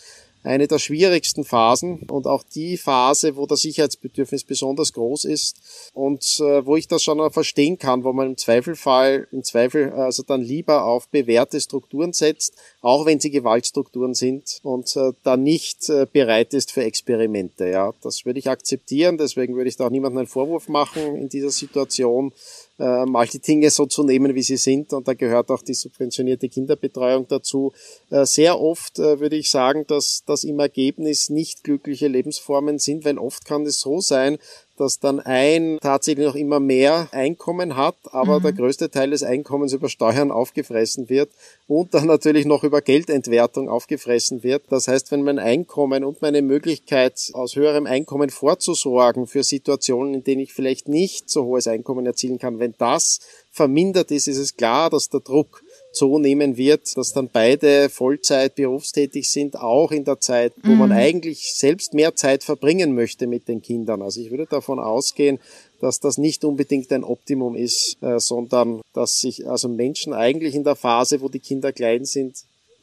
eine der schwierigsten Phasen und auch die Phase, wo das Sicherheitsbedürfnis besonders groß ist und äh, wo ich das schon verstehen kann, wo man im Zweifelfall, im Zweifel also dann lieber auf bewährte Strukturen setzt, auch wenn sie Gewaltstrukturen sind und äh, dann nicht äh, bereit ist für Experimente. Ja, das würde ich akzeptieren. Deswegen würde ich da auch niemandem einen Vorwurf machen in dieser Situation äh, mal die Dinge so zu nehmen, wie sie sind. Und da gehört auch die subventionierte Kinderbetreuung dazu. Äh, sehr oft äh, würde ich sagen, dass das im Ergebnis nicht glückliche Lebensformen sind, weil oft kann es so sein, dass dann ein tatsächlich noch immer mehr Einkommen hat, aber mhm. der größte Teil des Einkommens über Steuern aufgefressen wird und dann natürlich noch über Geldentwertung aufgefressen wird. Das heißt, wenn mein Einkommen und meine Möglichkeit aus höherem Einkommen vorzusorgen für Situationen, in denen ich vielleicht nicht so hohes Einkommen erzielen kann, wenn das vermindert ist, ist es klar, dass der Druck zunehmen wird, dass dann beide Vollzeit berufstätig sind, auch in der Zeit, wo mhm. man eigentlich selbst mehr Zeit verbringen möchte mit den Kindern. Also ich würde davon ausgehen, dass das nicht unbedingt ein Optimum ist, äh, sondern dass sich also Menschen eigentlich in der Phase, wo die Kinder klein sind,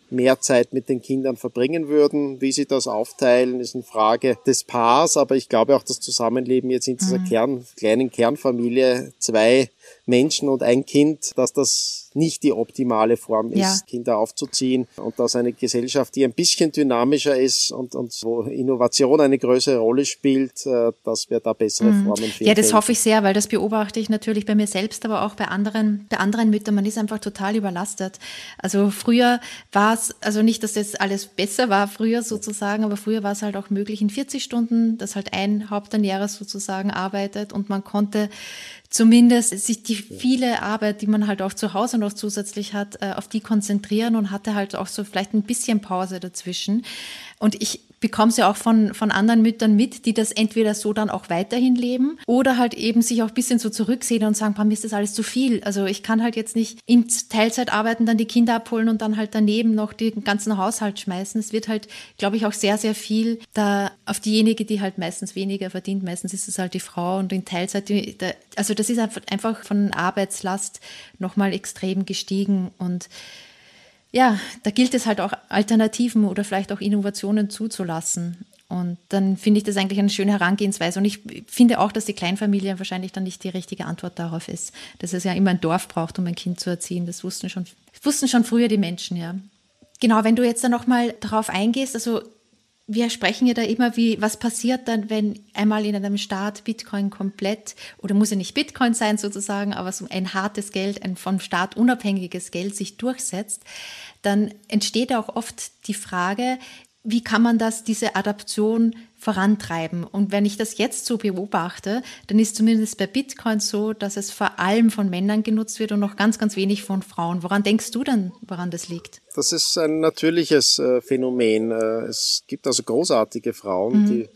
mehr Zeit mit den Kindern verbringen würden. Wie sie das aufteilen, ist eine Frage des Paars, aber ich glaube auch das Zusammenleben jetzt in dieser mhm. Kern, kleinen Kernfamilie, zwei Menschen und ein Kind, dass das nicht die optimale Form ist, ja. Kinder aufzuziehen und dass eine Gesellschaft, die ein bisschen dynamischer ist und, und wo Innovation eine größere Rolle spielt, äh, dass wir da bessere mhm. Formen finden. Ja, das hoffe ich sehr, weil das beobachte ich natürlich bei mir selbst, aber auch bei anderen, bei anderen Müttern. Man ist einfach total überlastet. Also früher war es, also nicht, dass das alles besser war früher sozusagen, aber früher war es halt auch möglich in 40 Stunden, dass halt ein Haupternährer sozusagen arbeitet und man konnte zumindest sich die viele Arbeit, die man halt auch zu Hause noch zusätzlich hat, äh, auf die konzentrieren und hatte halt auch so vielleicht ein bisschen Pause dazwischen. Und ich bekomme es ja auch von, von anderen Müttern mit, die das entweder so dann auch weiterhin leben oder halt eben sich auch ein bisschen so zurücksehen und sagen, mir ist das alles zu viel. Also ich kann halt jetzt nicht in Teilzeit arbeiten, dann die Kinder abholen und dann halt daneben noch den ganzen Haushalt schmeißen. Es wird halt, glaube ich, auch sehr, sehr viel da auf diejenige, die halt meistens weniger verdient. Meistens ist es halt die Frau und in Teilzeit, die, da, also das ist einfach von Arbeitslast nochmal extrem gestiegen und ja, da gilt es halt auch Alternativen oder vielleicht auch Innovationen zuzulassen. Und dann finde ich das eigentlich eine schöne Herangehensweise. Und ich finde auch, dass die Kleinfamilie wahrscheinlich dann nicht die richtige Antwort darauf ist, dass es ja immer ein Dorf braucht, um ein Kind zu erziehen. Das wussten schon, wussten schon früher die Menschen, ja. Genau, wenn du jetzt dann nochmal darauf eingehst, also wir sprechen ja da immer, wie, was passiert dann, wenn einmal in einem Staat Bitcoin komplett, oder muss ja nicht Bitcoin sein sozusagen, aber so ein hartes Geld, ein vom Staat unabhängiges Geld sich durchsetzt, dann entsteht auch oft die Frage, wie kann man das, diese Adaption vorantreiben? Und wenn ich das jetzt so beobachte, dann ist zumindest bei Bitcoin so, dass es vor allem von Männern genutzt wird und noch ganz, ganz wenig von Frauen. Woran denkst du denn, woran das liegt? Das ist ein natürliches äh, Phänomen. Äh, es gibt also großartige Frauen, mhm. die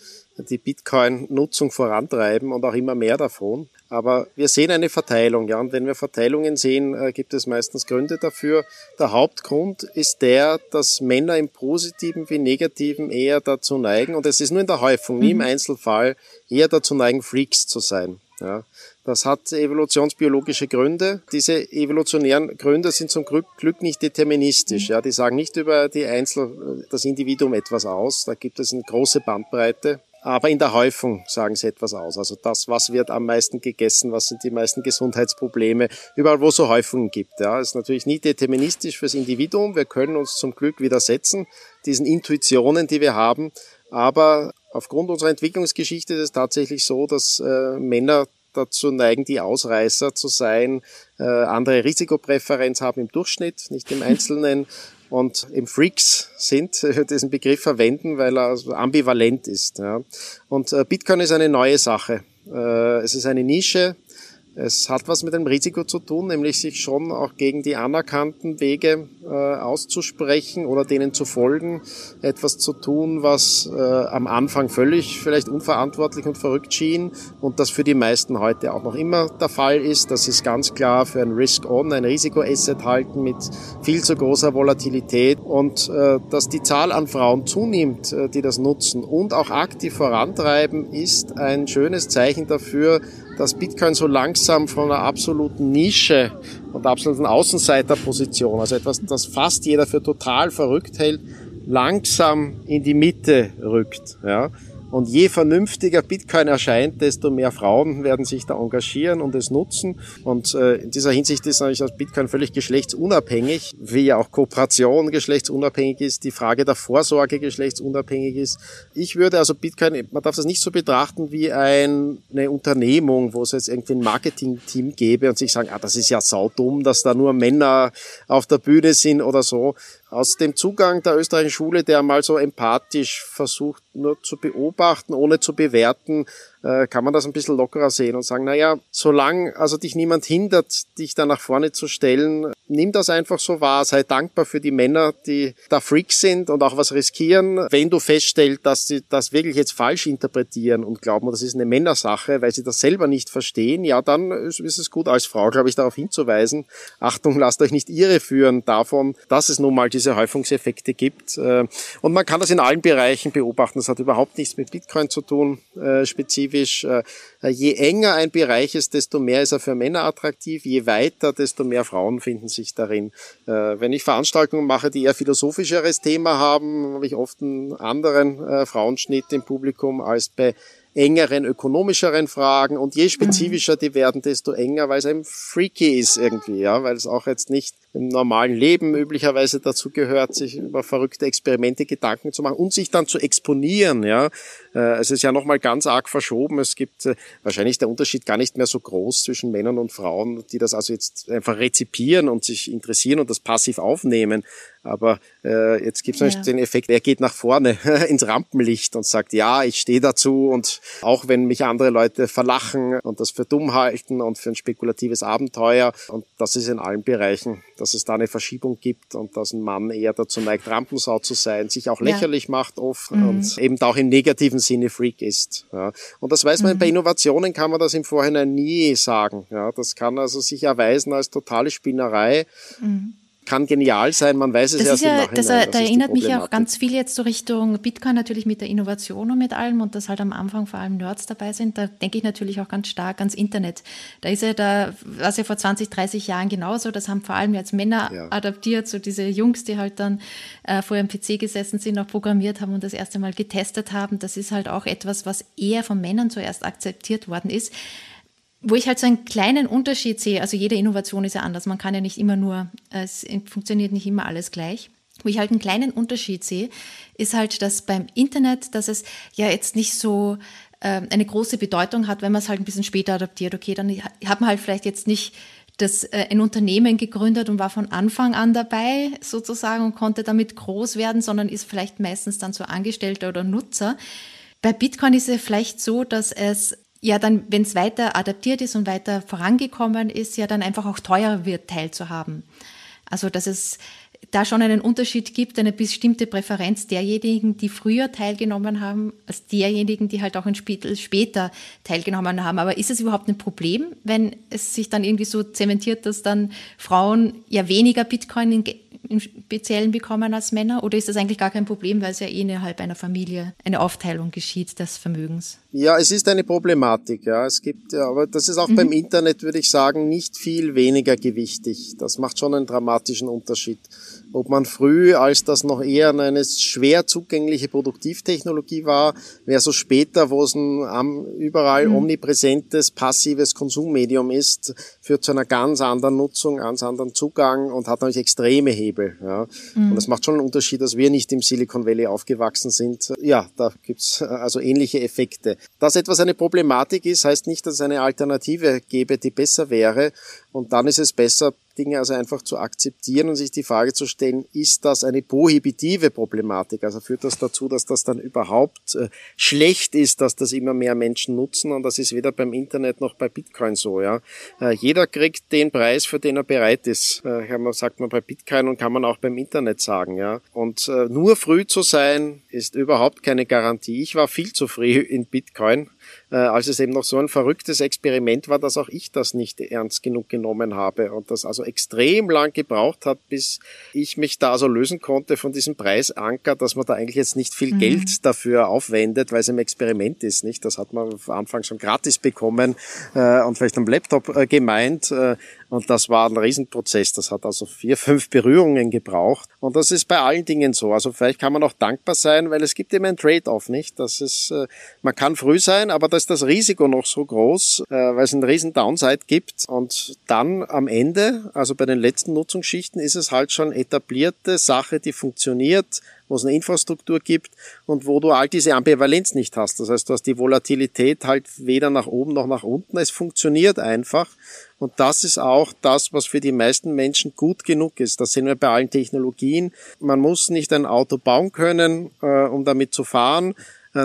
die Bitcoin-Nutzung vorantreiben und auch immer mehr davon. Aber wir sehen eine Verteilung, ja. Und wenn wir Verteilungen sehen, äh, gibt es meistens Gründe dafür. Der Hauptgrund ist der, dass Männer im Positiven wie Negativen eher dazu neigen, und es ist nur in der Häufung, nie im mhm. Einzelfall, eher dazu neigen, Freaks zu sein. Ja. Das hat evolutionsbiologische Gründe. Diese evolutionären Gründe sind zum Glück nicht deterministisch. Mhm. Ja, die sagen nicht über die Einzel, das Individuum etwas aus. Da gibt es eine große Bandbreite. Aber in der Häufung sagen sie etwas aus. Also das, was wird am meisten gegessen, was sind die meisten Gesundheitsprobleme, überall wo es so Häufungen gibt. Ja, ist natürlich nie deterministisch fürs Individuum. Wir können uns zum Glück widersetzen, diesen Intuitionen, die wir haben. Aber aufgrund unserer Entwicklungsgeschichte ist es tatsächlich so, dass äh, Männer dazu neigen, die Ausreißer zu sein, äh, andere Risikopräferenz haben im Durchschnitt, nicht im Einzelnen und eben Freaks sind, diesen Begriff verwenden, weil er ambivalent ist. Ja. Und äh, Bitcoin ist eine neue Sache. Äh, es ist eine Nische, es hat was mit einem Risiko zu tun, nämlich sich schon auch gegen die anerkannten Wege äh, auszusprechen oder denen zu folgen, etwas zu tun, was äh, am Anfang völlig vielleicht unverantwortlich und verrückt schien und das für die meisten heute auch noch immer der Fall ist. Das ist ganz klar für ein Risk-On, ein Risikoasset halten mit viel zu großer Volatilität und äh, dass die Zahl an Frauen zunimmt, äh, die das nutzen und auch aktiv vorantreiben, ist ein schönes Zeichen dafür, dass Bitcoin so langsam von einer absoluten Nische und absoluten Außenseiterposition, also etwas, das fast jeder für total verrückt hält, langsam in die Mitte rückt. Ja. Und je vernünftiger Bitcoin erscheint, desto mehr Frauen werden sich da engagieren und es nutzen. Und äh, in dieser Hinsicht ist natürlich das Bitcoin völlig geschlechtsunabhängig, wie ja auch Kooperation geschlechtsunabhängig ist, die Frage der Vorsorge geschlechtsunabhängig ist. Ich würde also Bitcoin, man darf das nicht so betrachten wie ein, eine Unternehmung, wo es jetzt irgendwie ein Marketing-Team gäbe und sich sagen, ah, das ist ja saudumm, dass da nur Männer auf der Bühne sind oder so aus dem Zugang der österreichischen Schule, der mal so empathisch versucht, nur zu beobachten, ohne zu bewerten, äh, kann man das ein bisschen lockerer sehen und sagen, naja, solange also dich niemand hindert, dich da nach vorne zu stellen, nimm das einfach so wahr, sei dankbar für die Männer, die da Freaks sind und auch was riskieren. Wenn du feststellst, dass sie das wirklich jetzt falsch interpretieren und glauben, das ist eine Männersache, weil sie das selber nicht verstehen, ja, dann ist es gut als Frau, glaube ich, darauf hinzuweisen, Achtung, lasst euch nicht irreführen davon, dass es nun mal diese Häufungseffekte gibt. Äh, und man kann das in allen Bereichen beobachten. Das hat überhaupt nichts mit Bitcoin zu tun, äh, spezifisch. Äh, je enger ein Bereich ist, desto mehr ist er für Männer attraktiv. Je weiter, desto mehr Frauen finden sich darin. Wenn ich Veranstaltungen mache, die eher philosophischeres Thema haben, habe ich oft einen anderen Frauenschnitt im Publikum als bei engeren, ökonomischeren Fragen und je spezifischer die werden, desto enger, weil es eben freaky ist irgendwie, ja, weil es auch jetzt nicht im normalen Leben üblicherweise dazu gehört, sich über verrückte Experimente Gedanken zu machen und sich dann zu exponieren. Ja, äh, es ist ja nochmal ganz arg verschoben. Es gibt äh, wahrscheinlich der Unterschied gar nicht mehr so groß zwischen Männern und Frauen, die das also jetzt einfach rezipieren und sich interessieren und das passiv aufnehmen. Aber äh, jetzt gibt es ja. den Effekt, er geht nach vorne ins Rampenlicht und sagt, ja, ich stehe dazu und auch wenn mich andere Leute verlachen und das für dumm halten und für ein spekulatives Abenteuer und das ist in allen Bereichen dass es da eine Verschiebung gibt und dass ein Mann eher dazu neigt, Rampensau zu sein, sich auch lächerlich ja. macht oft mhm. und eben auch im negativen Sinne Freak ist. Ja. Und das weiß man, mhm. bei Innovationen kann man das im Vorhinein nie sagen. Ja. Das kann also sich erweisen als totale Spinnerei. Mhm kann genial sein, man weiß es das erst ja, im Das, das da erinnert mich auch ganz viel jetzt so Richtung Bitcoin natürlich mit der Innovation und mit allem und dass halt am Anfang vor allem Nerds dabei sind. Da denke ich natürlich auch ganz stark ans Internet. Da ist ja da, was ja vor 20, 30 Jahren genauso, das haben vor allem jetzt Männer ja. adaptiert, so diese Jungs, die halt dann äh, vor ihrem PC gesessen sind, auch programmiert haben und das erste Mal getestet haben. Das ist halt auch etwas, was eher von Männern zuerst akzeptiert worden ist wo ich halt so einen kleinen Unterschied sehe, also jede Innovation ist ja anders, man kann ja nicht immer nur, es funktioniert nicht immer alles gleich. Wo ich halt einen kleinen Unterschied sehe, ist halt, dass beim Internet, dass es ja jetzt nicht so äh, eine große Bedeutung hat, wenn man es halt ein bisschen später adaptiert. Okay, dann hat man halt vielleicht jetzt nicht das, äh, ein Unternehmen gegründet und war von Anfang an dabei sozusagen und konnte damit groß werden, sondern ist vielleicht meistens dann so Angestellter oder Nutzer. Bei Bitcoin ist es vielleicht so, dass es ja dann, wenn es weiter adaptiert ist und weiter vorangekommen ist, ja dann einfach auch teuer wird, teilzuhaben. Also dass es da schon einen Unterschied gibt, eine bestimmte Präferenz derjenigen, die früher teilgenommen haben, als derjenigen, die halt auch ein später teilgenommen haben. Aber ist es überhaupt ein Problem, wenn es sich dann irgendwie so zementiert, dass dann Frauen ja weniger Bitcoin in im Speziellen bekommen als Männer? Oder ist das eigentlich gar kein Problem, weil es ja eh innerhalb einer Familie eine Aufteilung geschieht des Vermögens? Ja, es ist eine Problematik, ja. Es gibt, ja, aber das ist auch mhm. beim Internet, würde ich sagen, nicht viel weniger gewichtig. Das macht schon einen dramatischen Unterschied ob man früh, als das noch eher eine schwer zugängliche Produktivtechnologie war, versus später, wo es ein überall mhm. omnipräsentes, passives Konsummedium ist, führt zu einer ganz anderen Nutzung, ganz anderen Zugang und hat natürlich extreme Hebel. Ja. Mhm. Und es macht schon einen Unterschied, dass wir nicht im Silicon Valley aufgewachsen sind. Ja, da gibt's also ähnliche Effekte. Dass etwas eine Problematik ist, heißt nicht, dass es eine Alternative gäbe, die besser wäre. Und dann ist es besser, Dinge also einfach zu akzeptieren und sich die Frage zu stellen, ist das eine prohibitive Problematik? Also führt das dazu, dass das dann überhaupt äh, schlecht ist, dass das immer mehr Menschen nutzen und das ist weder beim Internet noch bei Bitcoin so, ja. Äh, jeder kriegt den Preis, für den er bereit ist. Äh, sagt man bei Bitcoin und kann man auch beim Internet sagen, ja. Und nur früh zu sein, ist überhaupt keine Garantie. Ich war viel zu früh in Bitcoin als es eben noch so ein verrücktes Experiment war, dass auch ich das nicht ernst genug genommen habe und das also extrem lang gebraucht hat, bis ich mich da so lösen konnte von diesem Preisanker, dass man da eigentlich jetzt nicht viel mhm. Geld dafür aufwendet, weil es ein Experiment ist, nicht? Das hat man am Anfang schon gratis bekommen äh, und vielleicht am Laptop äh, gemeint. Äh, und das war ein Riesenprozess. Das hat also vier, fünf Berührungen gebraucht. Und das ist bei allen Dingen so. Also vielleicht kann man auch dankbar sein, weil es gibt eben ein Trade-off, nicht? Das ist, äh, man kann früh sein, aber da ist das Risiko noch so groß, äh, weil es einen riesen Downside gibt. Und dann am Ende, also bei den letzten Nutzungsschichten, ist es halt schon etablierte Sache, die funktioniert wo es eine Infrastruktur gibt und wo du all diese Ambivalenz nicht hast. Das heißt, du hast die Volatilität halt weder nach oben noch nach unten. Es funktioniert einfach. Und das ist auch das, was für die meisten Menschen gut genug ist. Das sehen wir bei allen Technologien. Man muss nicht ein Auto bauen können, äh, um damit zu fahren.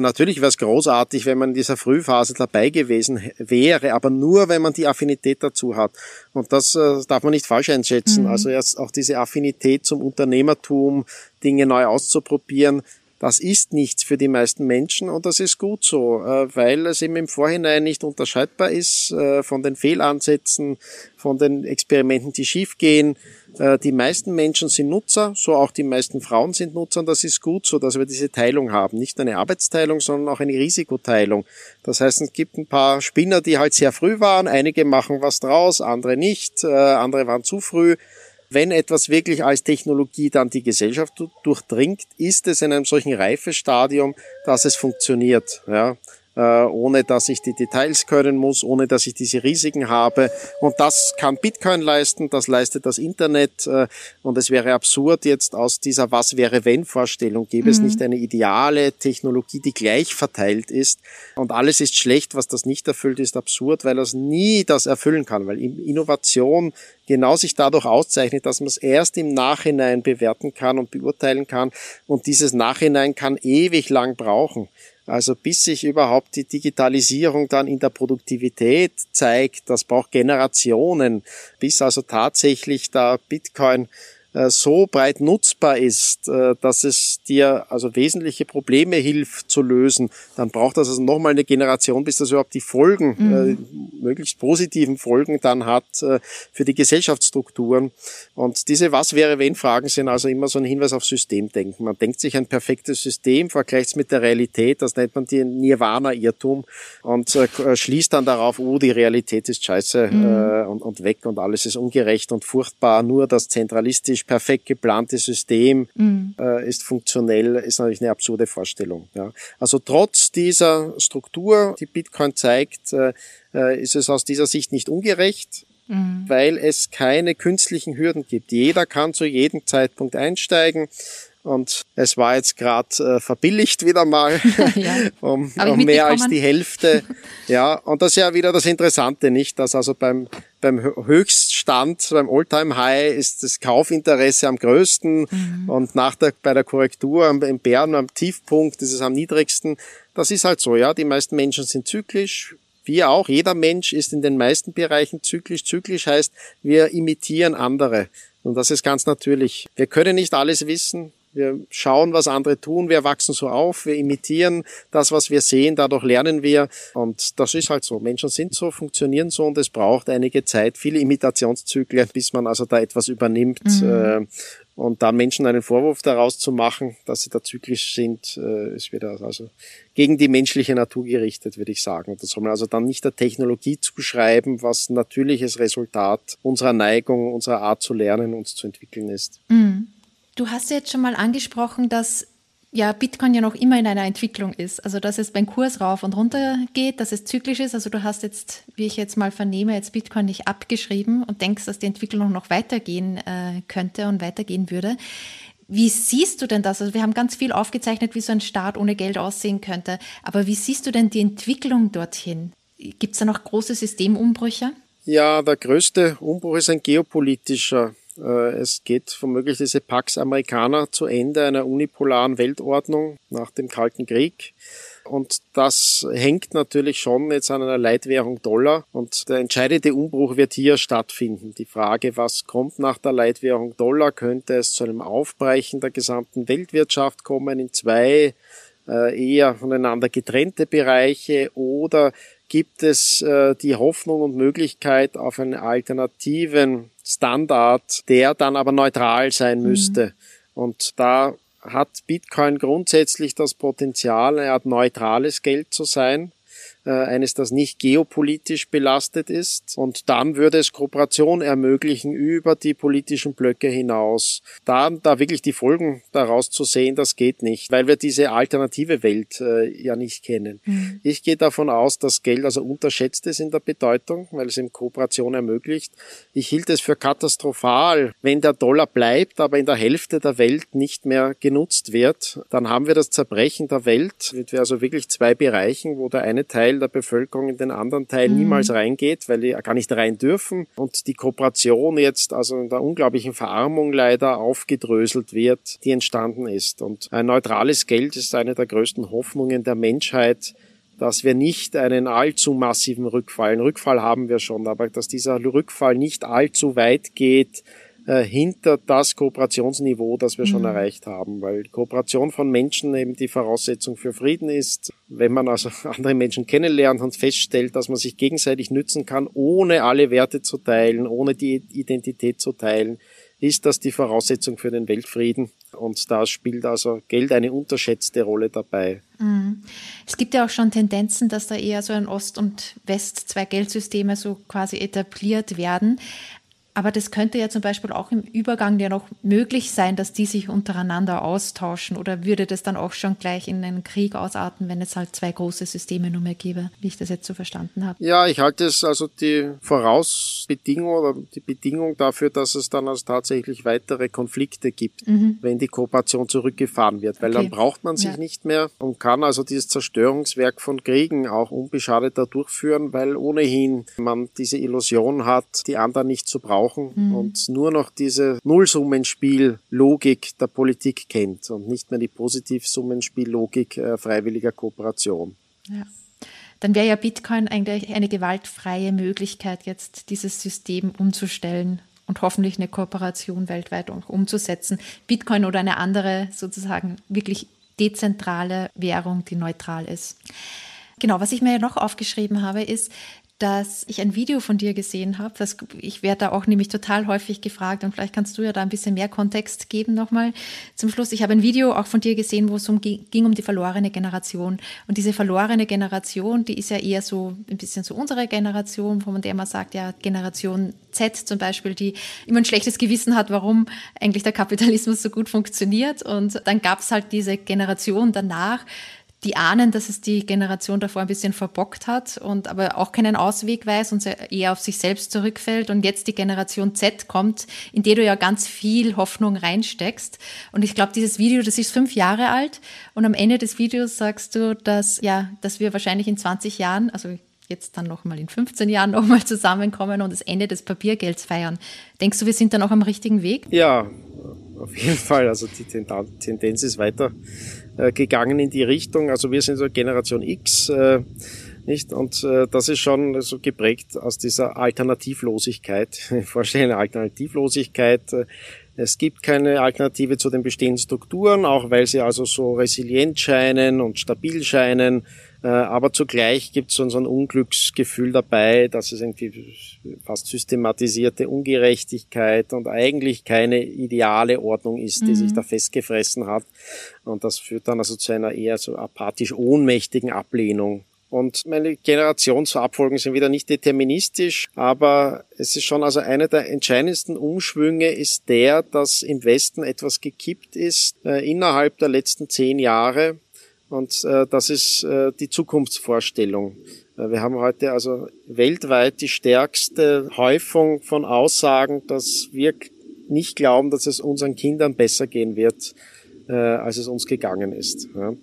Natürlich wäre es großartig, wenn man in dieser Frühphase dabei gewesen wäre, aber nur, wenn man die Affinität dazu hat. Und das äh, darf man nicht falsch einschätzen. Mhm. Also erst auch diese Affinität zum Unternehmertum, Dinge neu auszuprobieren, das ist nichts für die meisten Menschen und das ist gut so, äh, weil es eben im Vorhinein nicht unterscheidbar ist äh, von den Fehlansätzen, von den Experimenten, die schiefgehen. Äh, die meisten Menschen sind Nutzer, so auch die meisten Frauen sind Nutzer und das ist gut so, dass wir diese Teilung haben. Nicht eine Arbeitsteilung, sondern auch eine Risikoteilung. Das heißt, es gibt ein paar Spinner, die halt sehr früh waren, einige machen was draus, andere nicht, andere waren zu früh wenn etwas wirklich als Technologie dann die Gesellschaft durchdringt, ist es in einem solchen Reifestadium, dass es funktioniert. Ja äh, ohne dass ich die Details können muss, ohne dass ich diese Risiken habe. Und das kann Bitcoin leisten, das leistet das Internet. Äh, und es wäre absurd jetzt aus dieser Was wäre wenn Vorstellung, gäbe mhm. es nicht eine ideale Technologie, die gleich verteilt ist. Und alles ist schlecht, was das nicht erfüllt, ist absurd, weil es nie das erfüllen kann, weil Innovation genau sich dadurch auszeichnet, dass man es erst im Nachhinein bewerten kann und beurteilen kann. Und dieses Nachhinein kann ewig lang brauchen. Also bis sich überhaupt die Digitalisierung dann in der Produktivität zeigt, das braucht Generationen, bis also tatsächlich da Bitcoin so breit nutzbar ist, äh, dass es dir also wesentliche Probleme hilft zu lösen, dann braucht das also nochmal eine Generation, bis das überhaupt die Folgen, mhm. äh, möglichst positiven Folgen dann hat äh, für die Gesellschaftsstrukturen. Und diese Was wäre wenn Fragen sind also immer so ein Hinweis auf Systemdenken. Man denkt sich ein perfektes System, vergleicht es mit der Realität, das nennt man den Nirvana-Irrtum und äh, schließt dann darauf, oh, die Realität ist scheiße mhm. äh, und, und weg und alles ist ungerecht und furchtbar, nur das zentralistisch technisch perfekt geplante System mhm. äh, ist funktionell, ist natürlich eine absurde Vorstellung. Ja. Also trotz dieser Struktur, die Bitcoin zeigt, äh, äh ist es aus dieser Sicht nicht ungerecht, mhm. weil es keine künstlichen Hürden gibt. Jeder kann zu jedem Zeitpunkt einsteigen. Und es war jetzt gerade äh, verbilligt wieder mal ja. um, um mehr als die Hälfte. Ja, und das ist ja wieder das Interessante, nicht? Dass also beim, beim Höchststand, beim Alltime high ist das Kaufinteresse am größten mhm. und nach der, bei der Korrektur im Bären am Tiefpunkt ist es am niedrigsten. Das ist halt so, ja. Die meisten Menschen sind zyklisch. Wir auch. Jeder Mensch ist in den meisten Bereichen zyklisch. Zyklisch heißt, wir imitieren andere. Und das ist ganz natürlich. Wir können nicht alles wissen. Wir schauen, was andere tun, wir wachsen so auf, wir imitieren das, was wir sehen, dadurch lernen wir und das ist halt so. Menschen sind so, funktionieren so und es braucht einige Zeit, viele Imitationszyklen, bis man also da etwas übernimmt. Mhm. Äh, und dann Menschen einen Vorwurf daraus zu machen, dass sie da zyklisch sind, äh, ist wieder also gegen die menschliche Natur gerichtet, würde ich sagen. Das soll man also dann nicht der Technologie zuschreiben, was natürliches Resultat unserer Neigung, unserer Art zu lernen, uns zu entwickeln ist. Mhm. Du hast ja jetzt schon mal angesprochen, dass ja Bitcoin ja noch immer in einer Entwicklung ist. Also dass es beim Kurs rauf und runter geht, dass es zyklisch ist. Also du hast jetzt, wie ich jetzt mal vernehme, jetzt Bitcoin nicht abgeschrieben und denkst, dass die Entwicklung noch weitergehen äh, könnte und weitergehen würde. Wie siehst du denn das? Also wir haben ganz viel aufgezeichnet, wie so ein Staat ohne Geld aussehen könnte. Aber wie siehst du denn die Entwicklung dorthin? Gibt es da noch große Systemumbrüche? Ja, der größte Umbruch ist ein geopolitischer. Äh, es geht womöglich diese Pax Americana zu Ende einer unipolaren Weltordnung nach dem Kalten Krieg. Und das hängt natürlich schon jetzt an einer Leitwährung Dollar. Und der entscheidende Umbruch wird hier stattfinden. Die Frage, was kommt nach der Leitwährung Dollar? Könnte es zu einem Aufbrechen der gesamten Weltwirtschaft kommen in zwei äh, eher voneinander getrennte Bereiche oder gibt es äh, die Hoffnung und Möglichkeit auf einen alternativen Standard, der dann aber neutral sein mhm. müsste. Mhm. Und da hat Bitcoin grundsätzlich das Potenzial, eine Art neutrales Geld zu sein eines, das nicht geopolitisch belastet ist. Und dann würde es Kooperation ermöglichen über die politischen Blöcke hinaus. Da, da wirklich die Folgen daraus zu sehen, das geht nicht, weil wir diese alternative Welt äh, ja nicht kennen. Mhm. Ich gehe davon aus, dass Geld also unterschätzt ist in der Bedeutung, weil es eben Kooperation ermöglicht. Ich hielt es für katastrophal, wenn der Dollar bleibt, aber in der Hälfte der Welt nicht mehr genutzt wird. Dann haben wir das Zerbrechen der Welt, mit also wirklich zwei Bereichen, wo der eine Teil Teil der Bevölkerung in den anderen Teil mhm. niemals reingeht, weil die gar nicht rein dürfen und die Kooperation jetzt also in der unglaublichen Verarmung leider aufgedröselt wird, die entstanden ist. Und ein neutrales Geld ist eine der größten Hoffnungen der Menschheit, dass wir nicht einen allzu massiven Rückfall, einen Rückfall haben wir schon, aber dass dieser Rückfall nicht allzu weit geht, äh, hinter das Kooperationsniveau, das wir mhm. schon erreicht haben, weil Kooperation von Menschen eben die Voraussetzung für Frieden ist. Wenn man also andere Menschen kennenlernt und feststellt, dass man sich gegenseitig nützen kann, ohne alle Werte zu teilen, ohne die Identität zu teilen, ist das die Voraussetzung für den Weltfrieden. Und da spielt also Geld eine unterschätzte Rolle dabei. Mhm. Es gibt ja auch schon Tendenzen, dass da eher so ein Ost und West zwei Geldsysteme so quasi etabliert werden. Aber das könnte ja zum Beispiel auch im Übergang ja noch möglich sein, dass die sich untereinander austauschen. Oder würde das dann auch schon gleich in einen Krieg ausarten, wenn es halt zwei große Systeme nur mehr gäbe, wie ich das jetzt so verstanden habe? Ja, ich halte es also die Vorausbedingung oder die Bedingung dafür, dass es dann also tatsächlich weitere Konflikte gibt, mhm. wenn die Kooperation zurückgefahren wird. Weil okay. dann braucht man sich ja. nicht mehr und kann also dieses Zerstörungswerk von Kriegen auch unbeschadet da durchführen, weil ohnehin man diese Illusion hat, die anderen nicht zu brauchen brauchen mhm. und nur noch diese Nullsummenspiel-Logik der Politik kennt und nicht mehr die Positivsummenspiel-Logik äh, freiwilliger Kooperation. Ja. Dann wäre ja Bitcoin eigentlich eine gewaltfreie Möglichkeit, jetzt dieses System umzustellen und hoffentlich eine Kooperation weltweit auch umzusetzen. Bitcoin oder eine andere sozusagen wirklich dezentrale Währung, die neutral ist. Genau, was ich mir noch aufgeschrieben habe, ist, dass ich ein Video von dir gesehen habe. Das, ich werde da auch nämlich total häufig gefragt und vielleicht kannst du ja da ein bisschen mehr Kontext geben nochmal zum Schluss. Ich habe ein Video auch von dir gesehen, wo es um, ging um die verlorene Generation. Und diese verlorene Generation, die ist ja eher so ein bisschen so unsere Generation, von der man sagt, ja, Generation Z zum Beispiel, die immer ein schlechtes Gewissen hat, warum eigentlich der Kapitalismus so gut funktioniert. Und dann gab es halt diese Generation danach, die ahnen, dass es die Generation davor ein bisschen verbockt hat und aber auch keinen Ausweg weiß und eher auf sich selbst zurückfällt und jetzt die Generation Z kommt, in der du ja ganz viel Hoffnung reinsteckst. Und ich glaube, dieses Video, das ist fünf Jahre alt und am Ende des Videos sagst du, dass, ja, dass wir wahrscheinlich in 20 Jahren, also jetzt dann nochmal in 15 Jahren nochmal zusammenkommen und das Ende des Papiergelds feiern. Denkst du, wir sind dann auch am richtigen Weg? Ja, auf jeden Fall. Also die Tendenz ist weiter äh, gegangen in die Richtung. Also wir sind so Generation X, äh, nicht? Und äh, das ist schon so geprägt aus dieser Alternativlosigkeit. Vorstellen Alternativlosigkeit. Es gibt keine Alternative zu den bestehenden Strukturen, auch weil sie also so resilient scheinen und stabil scheinen. Äh, aber zugleich gibt es so ein Unglücksgefühl dabei, dass es irgendwie fast systematisierte Ungerechtigkeit und eigentlich keine ideale Ordnung ist, die mhm. sich da festgefressen hat. Und das führt dann also zu einer eher so apathisch ohnmächtigen Ablehnung und meine Generationsabfolgen sind wieder nicht deterministisch, aber es ist schon also einer der entscheidendsten Umschwünge ist der, dass im Westen etwas gekippt ist äh, innerhalb der letzten zehn Jahre. Und äh, das ist äh, die Zukunftsvorstellung. Äh, wir haben heute also weltweit die stärkste Häufung von Aussagen, dass wir nicht glauben, dass es unseren Kindern besser gehen wird, äh, als es uns gegangen ist. Ja.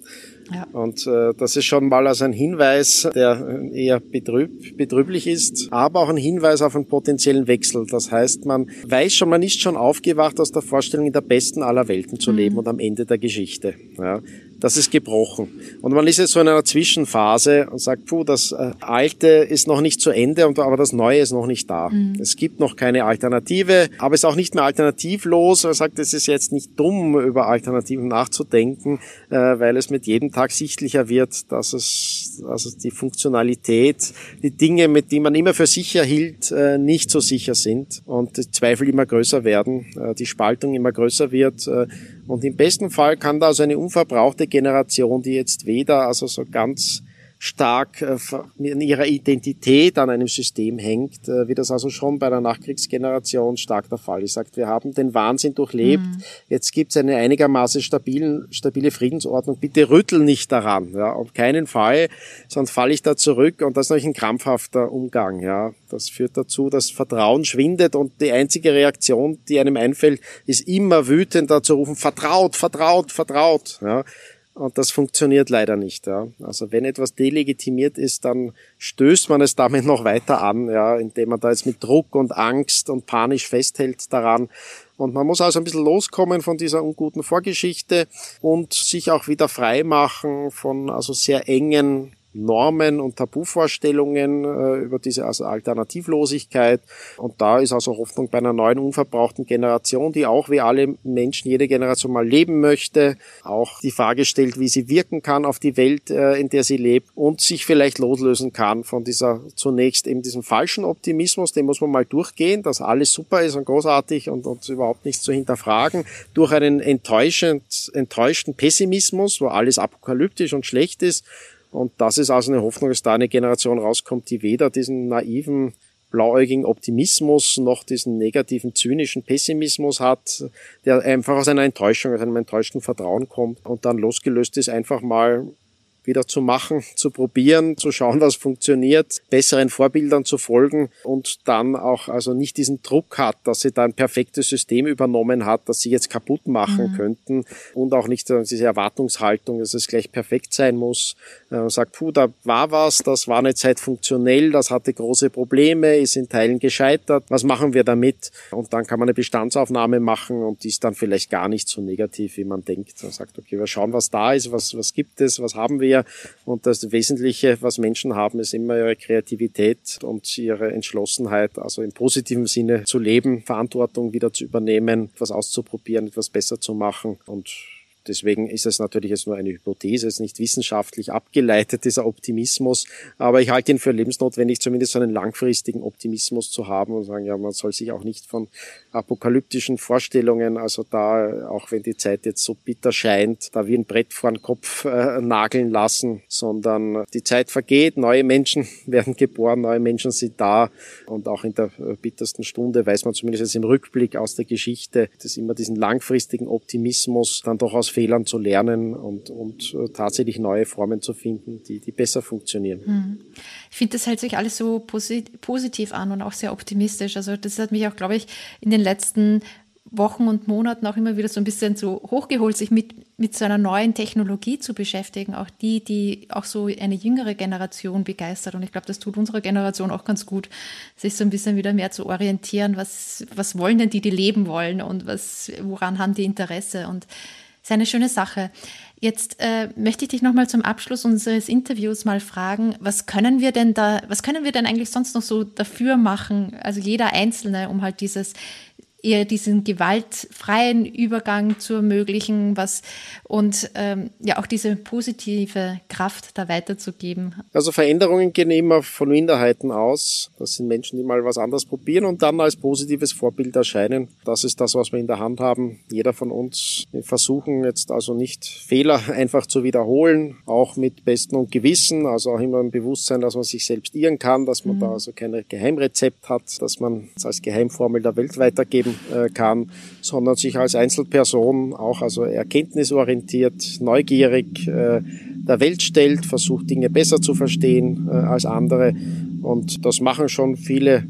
Ja. Und äh, das ist schon mal als ein Hinweis, der eher betrüb, betrüblich ist, aber auch ein Hinweis auf einen potenziellen Wechsel. Das heißt, man weiß schon, man ist schon aufgewacht aus der Vorstellung, in der besten aller Welten zu leben mhm. und am Ende der Geschichte. Ja das ist gebrochen. Und man ist jetzt so in einer Zwischenphase und sagt, puh, das äh, Alte ist noch nicht zu Ende, aber das Neue ist noch nicht da. Mhm. Es gibt noch keine Alternative, aber es ist auch nicht mehr alternativlos. Man sagt, es ist jetzt nicht dumm, über Alternativen nachzudenken, äh, weil es mit jedem Tag sichtlicher wird, dass es also die Funktionalität, die Dinge, mit denen man immer für sicher hielt, äh, nicht so sicher sind und die Zweifel immer größer werden, die Spaltung immer größer wird und im besten Fall kann da also eine unverbrauchte Generation, die jetzt weder also so ganz stark äh, in ihrer Identität an einem System hängt, äh, wie das also schon bei der Nachkriegsgeneration stark der Fall ist. Sagt, wir haben den Wahnsinn durchlebt, mhm. jetzt gibt es eine einigermaßen stabilen, stabile Friedensordnung, bitte rüttel nicht daran, ja, auf keinen Fall, sonst falle ich da zurück und das ist natürlich ein krampfhafter Umgang, ja. Das führt dazu, dass Vertrauen schwindet und die einzige Reaktion, die einem einfällt, ist immer wütender zu rufen, vertraut, vertraut, vertraut, ja. Und das funktioniert leider nicht. Ja. Also wenn etwas delegitimiert ist, dann stößt man es damit noch weiter an, ja, indem man da jetzt mit Druck und Angst und panisch festhält daran. Und man muss also ein bisschen loskommen von dieser unguten Vorgeschichte und sich auch wieder frei machen von also sehr engen Normen und Tabuvorstellungen äh, über diese also Alternativlosigkeit. Und da ist also Hoffnung bei einer neuen, unverbrauchten Generation, die auch wie alle Menschen, jede Generation mal leben möchte, auch die Frage stellt, wie sie wirken kann auf die Welt, äh, in der sie lebt und sich vielleicht loslösen kann von dieser zunächst eben diesem falschen Optimismus, den muss man mal durchgehen, dass alles super ist und großartig und, und überhaupt nichts zu hinterfragen, durch einen enttäuschend, enttäuschten Pessimismus, wo alles apokalyptisch und schlecht ist und das ist also eine Hoffnung, dass da eine Generation rauskommt, die weder diesen naiven, blauäugigen Optimismus noch diesen negativen, zynischen Pessimismus hat, der einfach aus einer Enttäuschung, aus einem enttäuschten Vertrauen kommt und dann losgelöst ist, einfach mal wieder zu machen, zu probieren, zu schauen, was funktioniert, besseren Vorbildern zu folgen und dann auch also nicht diesen Druck hat, dass sie da ein perfektes System übernommen hat, das sie jetzt kaputt machen mhm. könnten und auch nicht diese Erwartungshaltung, dass es gleich perfekt sein muss. Man äh, sagt, puh, da war was, das war eine Zeit funktionell, das hatte große Probleme, ist in Teilen gescheitert, was machen wir damit? Und dann kann man eine Bestandsaufnahme machen und die ist dann vielleicht gar nicht so negativ, wie man denkt. Man sagt, okay, wir schauen, was da ist, was, was gibt es, was haben wir wir. Und das Wesentliche, was Menschen haben, ist immer ihre Kreativität und ihre Entschlossenheit, also im positiven Sinne zu leben, Verantwortung wieder zu übernehmen, etwas auszuprobieren, etwas besser zu machen und Deswegen ist es natürlich jetzt nur eine Hypothese, es ist nicht wissenschaftlich abgeleitet, dieser Optimismus. Aber ich halte ihn für lebensnotwendig, zumindest so einen langfristigen Optimismus zu haben und sagen, ja, man soll sich auch nicht von apokalyptischen Vorstellungen, also da, auch wenn die Zeit jetzt so bitter scheint, da wie ein Brett vor den Kopf äh, nageln lassen, sondern die Zeit vergeht, neue Menschen werden geboren, neue Menschen sind da und auch in der äh, bittersten Stunde weiß man zumindest jetzt im Rückblick aus der Geschichte, dass immer diesen langfristigen Optimismus dann doch aus Fehlern zu lernen und, und äh, tatsächlich neue Formen zu finden, die, die besser funktionieren. Hm. Ich finde, das hält sich alles so positiv an und auch sehr optimistisch. Also das hat mich auch, glaube ich, in den letzten Wochen und Monaten auch immer wieder so ein bisschen so hochgeholt, sich mit, mit so einer neuen Technologie zu beschäftigen. Auch die, die auch so eine jüngere Generation begeistert. Und ich glaube, das tut unserer Generation auch ganz gut, sich so ein bisschen wieder mehr zu orientieren. Was, was wollen denn die, die leben wollen und was, woran haben die Interesse? Und ist eine schöne Sache. Jetzt äh, möchte ich dich nochmal zum Abschluss unseres Interviews mal fragen, was können wir denn da, was können wir denn eigentlich sonst noch so dafür machen, also jeder Einzelne, um halt dieses eher diesen gewaltfreien Übergang zu ermöglichen, was und ähm, ja auch diese positive Kraft da weiterzugeben. Also Veränderungen gehen immer von Minderheiten aus. Das sind Menschen, die mal was anderes probieren und dann als positives Vorbild erscheinen. Das ist das, was wir in der Hand haben. Jeder von uns wir versuchen jetzt also nicht Fehler einfach zu wiederholen, auch mit Besten und Gewissen, also auch immer im Bewusstsein, dass man sich selbst irren kann, dass man mhm. da also kein Geheimrezept hat, dass man es als Geheimformel der Welt weitergeben leben äh, kann, sondern sich als Einzelperson auch also erkenntnisorientiert, neugierig äh, der Welt stellt, versucht Dinge besser zu verstehen äh, als andere. Und das machen schon viele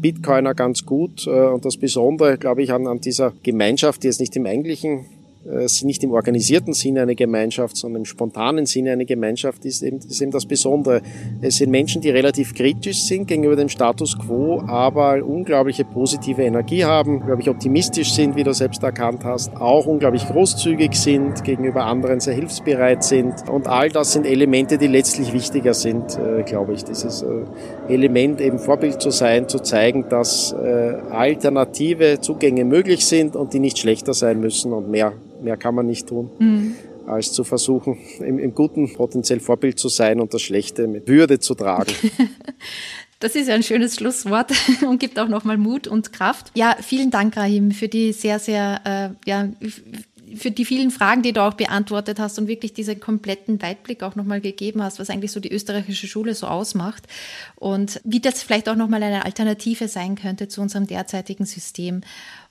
Bitcoiner ganz gut. Und das Besondere, glaube ich, an, an dieser Gemeinschaft, die jetzt nicht im eigentlichen äh, nicht im organisierten Sinne eine Gemeinschaft, sondern im spontanen Sinne eine Gemeinschaft ist eben, ist eben das Besondere. Es sind Menschen, die relativ kritisch sind gegenüber dem Status quo, aber unglaubliche positive Energie haben, unglaublich optimistisch sind, wie du selbst erkannt hast, auch unglaublich großzügig sind, gegenüber anderen sehr hilfsbereit sind. Und all das sind Elemente, die letztlich wichtiger sind, äh, glaube ich. Dieses äh, Element eben Vorbild zu sein, zu zeigen, dass alternative Zugänge möglich sind und die nicht schlechter sein müssen und mehr Mehr kann man nicht tun. Mhm als zu versuchen, im, im, Guten potenziell Vorbild zu sein und das Schlechte mit Würde zu tragen. Das ist ja ein schönes Schlusswort und gibt auch nochmal Mut und Kraft. Ja, vielen Dank, Rahim, für die sehr, sehr, äh, ja, für die vielen Fragen, die du auch beantwortet hast und wirklich diesen kompletten Weitblick auch nochmal gegeben hast, was eigentlich so die österreichische Schule so ausmacht und wie das vielleicht auch nochmal eine Alternative sein könnte zu unserem derzeitigen System.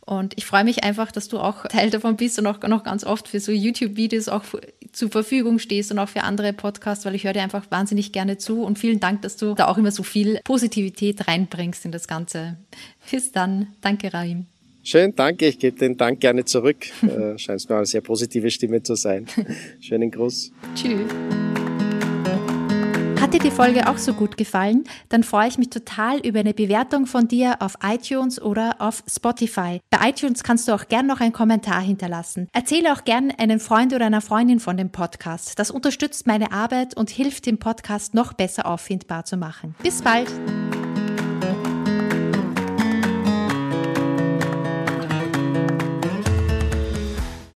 Und ich freue mich einfach, dass du auch Teil davon bist und auch noch ganz oft für so YouTube-Videos auch zur Verfügung stehst und auch für andere Podcasts, weil ich höre dir einfach wahnsinnig gerne zu. Und vielen Dank, dass du da auch immer so viel Positivität reinbringst in das Ganze. Bis dann. Danke, Rahim. Schön, danke. Ich gebe den Dank gerne zurück. äh, scheint mir eine sehr positive Stimme zu sein. Schönen Gruß. Tschüss. Dir die Folge auch so gut gefallen? Dann freue ich mich total über eine Bewertung von dir auf iTunes oder auf Spotify. Bei iTunes kannst du auch gern noch einen Kommentar hinterlassen. Erzähle auch gern einen Freund oder einer Freundin von dem Podcast. Das unterstützt meine Arbeit und hilft, den Podcast noch besser auffindbar zu machen. Bis bald!